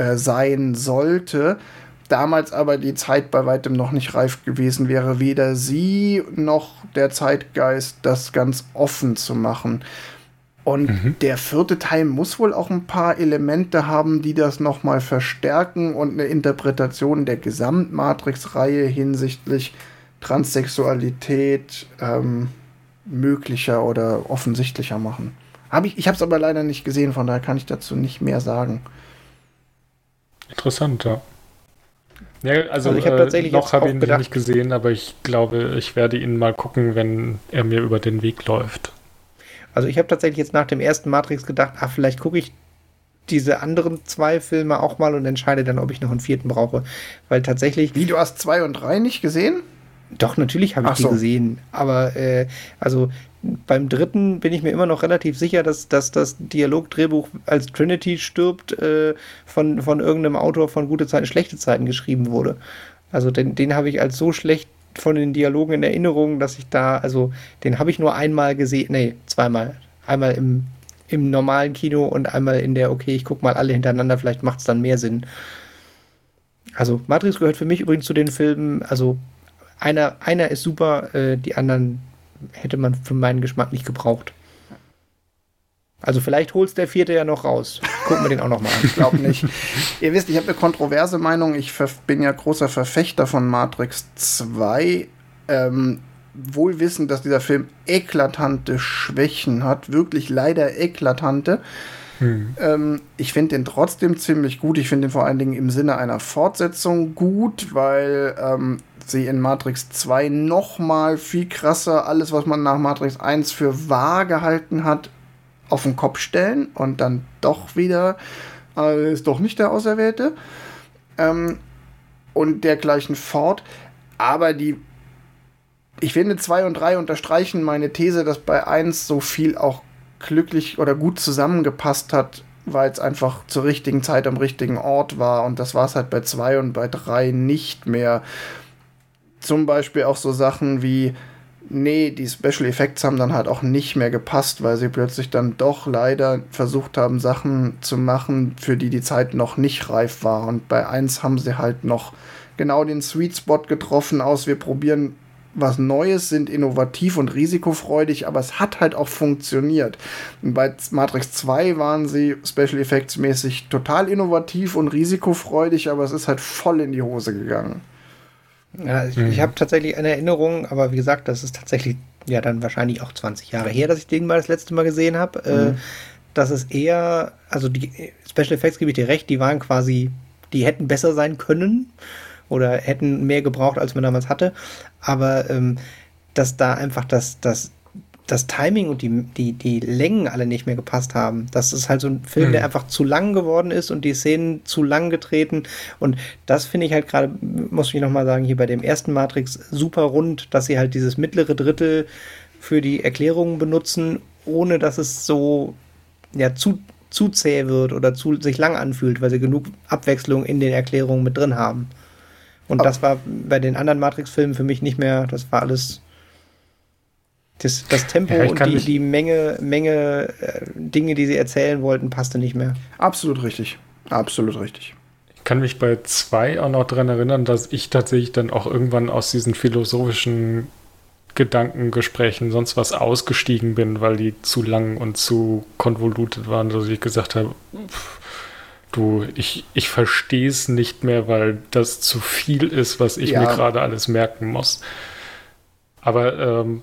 äh, sein sollte. Damals aber die Zeit bei weitem noch nicht reif gewesen wäre, weder sie noch der Zeitgeist, das ganz offen zu machen. Und mhm. der vierte Teil muss wohl auch ein paar Elemente haben, die das nochmal verstärken und eine Interpretation der Gesamtmatrix-Reihe hinsichtlich Transsexualität ähm, möglicher oder offensichtlicher machen. Hab ich ich habe es aber leider nicht gesehen, von daher kann ich dazu nicht mehr sagen. Interessant, ja. Ja, also, also ich habe äh, tatsächlich noch habe ihn gedacht, nicht gesehen, aber ich glaube, ich werde ihn mal gucken, wenn er mir über den Weg läuft. Also ich habe tatsächlich jetzt nach dem ersten Matrix gedacht, ach, vielleicht gucke ich diese anderen zwei Filme auch mal und entscheide dann, ob ich noch einen vierten brauche. Weil tatsächlich. Wie, du hast zwei und drei nicht gesehen? Doch, natürlich habe ich so. die gesehen. Aber äh, also beim dritten bin ich mir immer noch relativ sicher, dass, dass das Dialogdrehbuch als Trinity stirbt äh, von, von irgendeinem Autor von gute Zeiten, schlechte Zeiten geschrieben wurde. Also den, den habe ich als so schlecht von den Dialogen in Erinnerung, dass ich da, also den habe ich nur einmal gesehen, nee, zweimal. Einmal im, im normalen Kino und einmal in der, okay, ich gucke mal alle hintereinander, vielleicht macht es dann mehr Sinn. Also Matrix gehört für mich übrigens zu den Filmen, also einer, einer ist super, äh, die anderen hätte man für meinen Geschmack nicht gebraucht. Also vielleicht holst der vierte ja noch raus. Gucken wir den auch noch mal an. Ich glaube nicht. Ihr wisst, ich habe eine kontroverse Meinung. Ich bin ja großer Verfechter von Matrix 2. Ähm, wohl wissend, dass dieser Film eklatante Schwächen hat. Wirklich leider eklatante. Hm. Ähm, ich finde den trotzdem ziemlich gut. Ich finde den vor allen Dingen im Sinne einer Fortsetzung gut, weil ähm, sie in Matrix 2 noch mal viel krasser alles, was man nach Matrix 1 für wahr gehalten hat, auf den Kopf stellen und dann doch wieder äh, ist doch nicht der Auserwählte. Ähm, und dergleichen fort. Aber die, ich finde, 2 und 3 unterstreichen meine These, dass bei 1 so viel auch glücklich oder gut zusammengepasst hat, weil es einfach zur richtigen Zeit am richtigen Ort war. Und das war es halt bei 2 und bei 3 nicht mehr. Zum Beispiel auch so Sachen wie nee, die Special Effects haben dann halt auch nicht mehr gepasst, weil sie plötzlich dann doch leider versucht haben, Sachen zu machen, für die die Zeit noch nicht reif war. Und bei 1 haben sie halt noch genau den Sweet Spot getroffen aus, wir probieren was Neues, sind innovativ und risikofreudig, aber es hat halt auch funktioniert. Und bei Matrix 2 waren sie Special Effects mäßig total innovativ und risikofreudig, aber es ist halt voll in die Hose gegangen. Ja, ich, mhm. ich habe tatsächlich eine Erinnerung, aber wie gesagt, das ist tatsächlich ja dann wahrscheinlich auch 20 Jahre her, dass ich den mal das letzte Mal gesehen habe. Äh, mhm. Äh, dass es eher, also die Special Effects gebe ich dir recht, die waren quasi, die hätten besser sein können oder hätten mehr gebraucht, als man damals hatte. Aber ähm, dass da einfach das, das das Timing und die, die, die Längen alle nicht mehr gepasst haben. Das ist halt so ein Film, mhm. der einfach zu lang geworden ist und die Szenen zu lang getreten. Und das finde ich halt gerade, muss ich nochmal sagen, hier bei dem ersten Matrix super rund, dass sie halt dieses mittlere Drittel für die Erklärungen benutzen, ohne dass es so ja, zu, zu zäh wird oder zu sich lang anfühlt, weil sie genug Abwechslung in den Erklärungen mit drin haben. Und das war bei den anderen Matrix-Filmen für mich nicht mehr, das war alles das, das Tempo ja, und die, die Menge, Menge äh, Dinge, die sie erzählen wollten, passte nicht mehr. Absolut richtig. Absolut richtig. Ich kann mich bei zwei auch noch daran erinnern, dass ich tatsächlich dann auch irgendwann aus diesen philosophischen Gedankengesprächen sonst was ausgestiegen bin, weil die zu lang und zu konvolutet waren, dass ich gesagt habe, pff, du, ich, ich verstehe es nicht mehr, weil das zu viel ist, was ich ja. mir gerade alles merken muss. Aber ähm,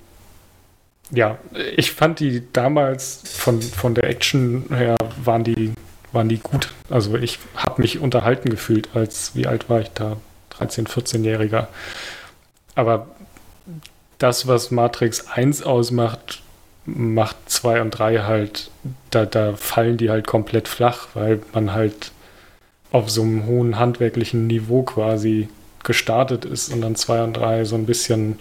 ja, ich fand die damals von, von der Action her waren die, waren die gut. Also ich habe mich unterhalten gefühlt, als wie alt war ich da? 13, 14-Jähriger. Aber das, was Matrix 1 ausmacht, macht 2 und 3 halt, da, da fallen die halt komplett flach, weil man halt auf so einem hohen handwerklichen Niveau quasi gestartet ist und dann 2 und 3 so ein bisschen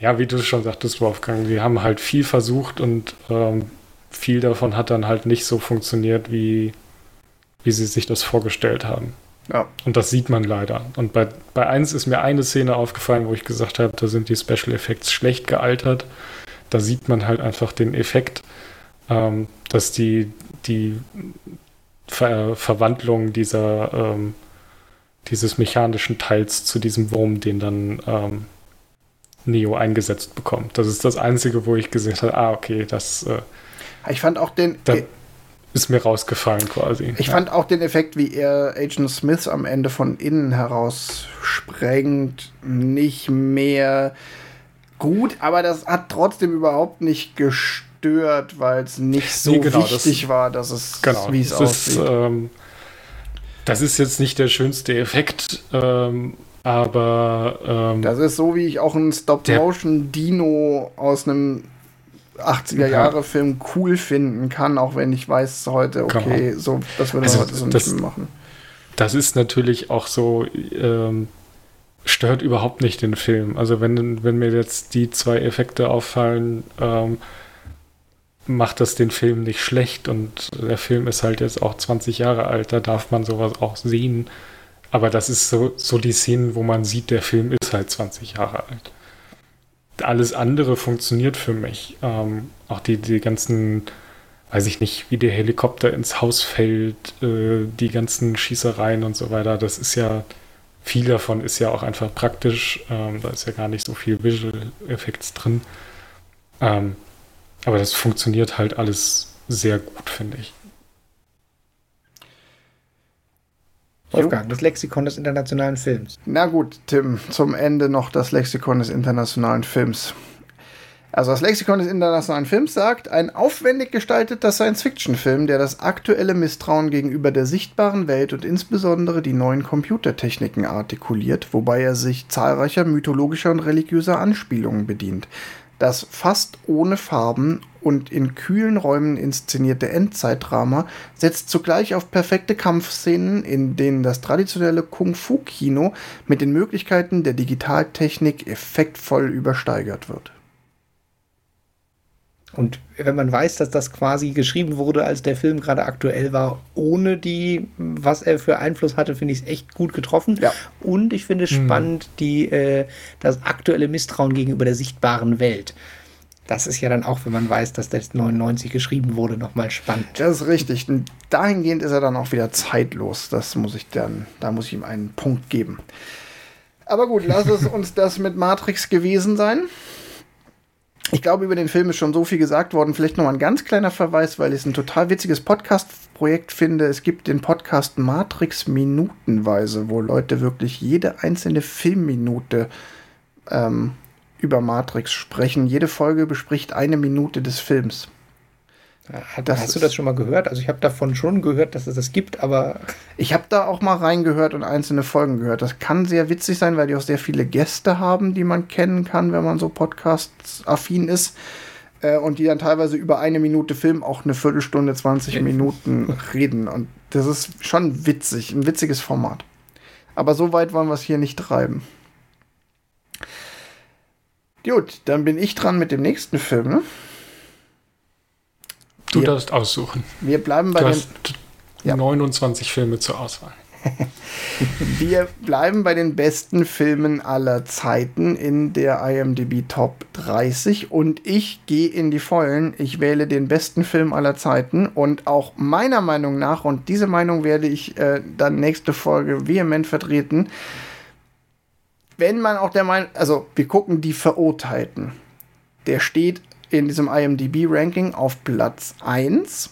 ja, wie du schon sagtest, Wolfgang, sie haben halt viel versucht und ähm, viel davon hat dann halt nicht so funktioniert, wie, wie sie sich das vorgestellt haben. Ja. Und das sieht man leider. Und bei, bei 1 ist mir eine Szene aufgefallen, wo ich gesagt habe, da sind die Special Effects schlecht gealtert. Da sieht man halt einfach den Effekt, ähm, dass die, die Ver Verwandlung dieser, ähm, dieses mechanischen Teils zu diesem Wurm, den dann ähm, Neo eingesetzt bekommt. Das ist das Einzige, wo ich gesehen habe, ah, okay, das. Äh, ich fand auch den. Da ist mir rausgefallen quasi. Ich ja. fand auch den Effekt, wie er Agent Smith am Ende von innen heraus sprengt, nicht mehr gut, aber das hat trotzdem überhaupt nicht gestört, weil es nicht so nee, genau, wichtig das, war, dass es genau, wie es aussieht. Ist, ähm, das ist jetzt nicht der schönste Effekt, ähm, aber ähm, das ist so, wie ich auch einen Stop-Motion-Dino aus einem 80er-Jahre-Film cool finden kann, auch wenn ich weiß heute, okay, genau. so, das würde also, heute so das, nicht machen. Das ist natürlich auch so, ähm, stört überhaupt nicht den Film. Also wenn, wenn mir jetzt die zwei Effekte auffallen, ähm, macht das den Film nicht schlecht und der Film ist halt jetzt auch 20 Jahre alt, da darf man sowas auch sehen. Aber das ist so, so die Szenen, wo man sieht, der Film ist halt 20 Jahre alt. Alles andere funktioniert für mich. Ähm, auch die, die ganzen, weiß ich nicht, wie der Helikopter ins Haus fällt, äh, die ganzen Schießereien und so weiter, das ist ja viel davon ist ja auch einfach praktisch. Ähm, da ist ja gar nicht so viel Visual Effects drin. Ähm, aber das funktioniert halt alles sehr gut, finde ich. Wolfgang, das Lexikon des internationalen Films. Na gut, Tim, zum Ende noch das Lexikon des internationalen Films. Also das Lexikon des internationalen Films sagt, ein aufwendig gestalteter Science-Fiction-Film, der das aktuelle Misstrauen gegenüber der sichtbaren Welt und insbesondere die neuen Computertechniken artikuliert, wobei er sich zahlreicher mythologischer und religiöser Anspielungen bedient. Das fast ohne Farben und in kühlen Räumen inszenierte Endzeitdrama setzt zugleich auf perfekte Kampfszenen, in denen das traditionelle Kung-Fu-Kino mit den Möglichkeiten der Digitaltechnik effektvoll übersteigert wird. Und wenn man weiß, dass das quasi geschrieben wurde, als der Film gerade aktuell war, ohne die, was er für Einfluss hatte, finde ich es echt gut getroffen. Ja. Und ich finde es Mhm. spannend, die, äh, das aktuelle Misstrauen gegenüber der sichtbaren Welt. Das ist ja dann auch, wenn man weiß, dass das 99 geschrieben wurde, nochmal spannend. Das ist richtig. Und dahingehend ist er dann auch wieder zeitlos. Das muss ich dann, da muss ich ihm einen Punkt geben. Aber gut, lass es uns das mit Matrix gewesen sein. Ich glaube, über den Film ist schon so viel gesagt worden. Vielleicht noch mal ein ganz kleiner Verweis, weil ich es ein total witziges Podcast-Projekt finde. Es gibt den Podcast Matrix Minutenweise, wo Leute wirklich jede einzelne Filmminute ähm, über Matrix sprechen. Jede Folge bespricht eine Minute des Films. Hat, Das hast du das schon mal gehört? Also ich habe davon schon gehört, dass es das gibt, aber Ich habe da auch mal reingehört und einzelne Folgen gehört. Das kann sehr witzig sein, weil die auch sehr viele Gäste haben, die man kennen kann, wenn man so Podcasts-affin ist. Äh, Und die dann teilweise über eine Minute Film auch eine Viertelstunde, 20 Minuten reden. Und das ist schon witzig, ein witziges Format. Aber so weit wollen wir es hier nicht treiben. Gut, dann bin ich dran mit dem nächsten Film. Ne? Du Ja. darfst aussuchen. Wir bleiben bei Du den hast Ja. 29 Filme zur Auswahl. Wir bleiben bei den besten Filmen aller Zeiten in der IMDb Top 30 und ich gehe in die Vollen. Ich wähle den besten Film aller Zeiten und auch meiner Meinung nach, und diese Meinung werde ich äh, dann nächste Folge vehement vertreten, wenn man auch der Meinung, also wir gucken die Verurteilten. Der steht in diesem IMDb-Ranking auf Platz 1.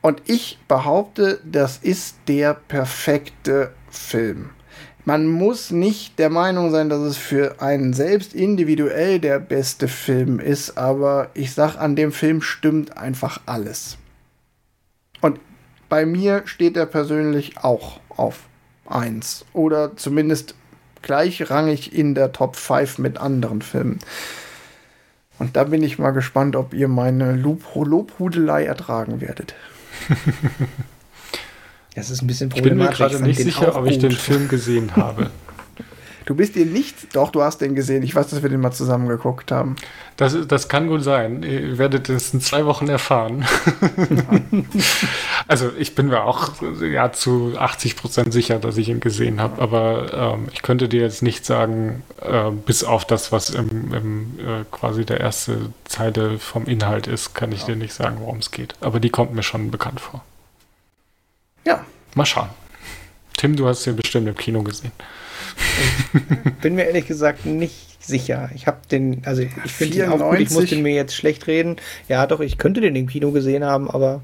Und ich behaupte, das ist der perfekte Film. Man muss nicht der Meinung sein, dass es für einen selbst individuell der beste Film ist, aber ich sag, an dem Film stimmt einfach alles. Und bei mir steht er persönlich auch auf 1 oder zumindest gleichrangig in der Top 5 mit anderen Filmen. Und da bin ich mal gespannt, ob ihr meine Lob Lobhudelei ertragen werdet. das ist ein bisschen Ich bin mir problematisch. gerade nicht sicher, ob ich den. Film gesehen habe. Du bist dir nicht, doch, du hast den gesehen. Ich weiß, dass wir den mal zusammen geguckt haben. Das, das kann gut sein. Ihr werdet es in zwei Wochen erfahren. also ich bin mir auch ja, zu 80 Prozent sicher, dass ich ihn gesehen habe, aber ähm, ich könnte dir jetzt nicht sagen, äh, bis auf das, was im, im äh, quasi der erste Zeile vom Inhalt ist, kann ich dir nicht sagen, worum es geht. Aber die kommt mir schon bekannt vor. Ja, Mal schauen. Tim, du hast den bestimmt im Kino gesehen. Bin mir ehrlich gesagt nicht sicher. Ich habe den, also ich finde den auch gut, ich muss 94. den mir jetzt schlecht reden. Ja, doch, ich könnte den im Kino gesehen haben, aber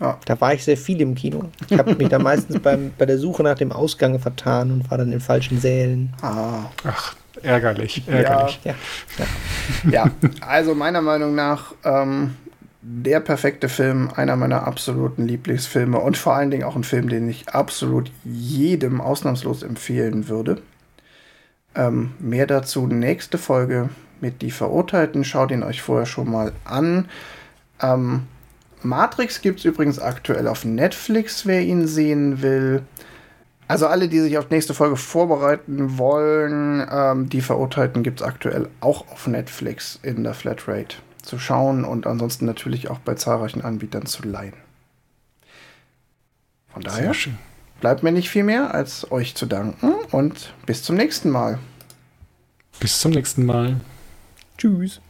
Ja. da war ich sehr viel im Kino. Ich habe mich da meistens beim, bei der Suche nach dem Ausgang vertan und war dann in falschen Sälen. ah, Ach, ärgerlich, ärgerlich. Ja, ja. ja. Also meiner Meinung nach ähm, der perfekte Film, einer meiner absoluten Lieblingsfilme und vor allen Dingen auch ein Film, den ich absolut jedem ausnahmslos empfehlen würde. Ähm, mehr dazu nächste Folge mit Die Verurteilten. Schaut ihn euch vorher schon mal an. Ähm, Matrix gibt es übrigens aktuell auf Netflix, wer ihn sehen will. Also alle, die sich auf nächste Folge vorbereiten wollen, ähm, die Verurteilten gibt es aktuell auch auf Netflix in der Flatrate zu schauen und ansonsten natürlich auch bei zahlreichen Anbietern zu leihen. Von daher bleibt mir nicht viel mehr, als euch zu danken und bis zum nächsten Mal. Bis zum nächsten Mal. Tschüss.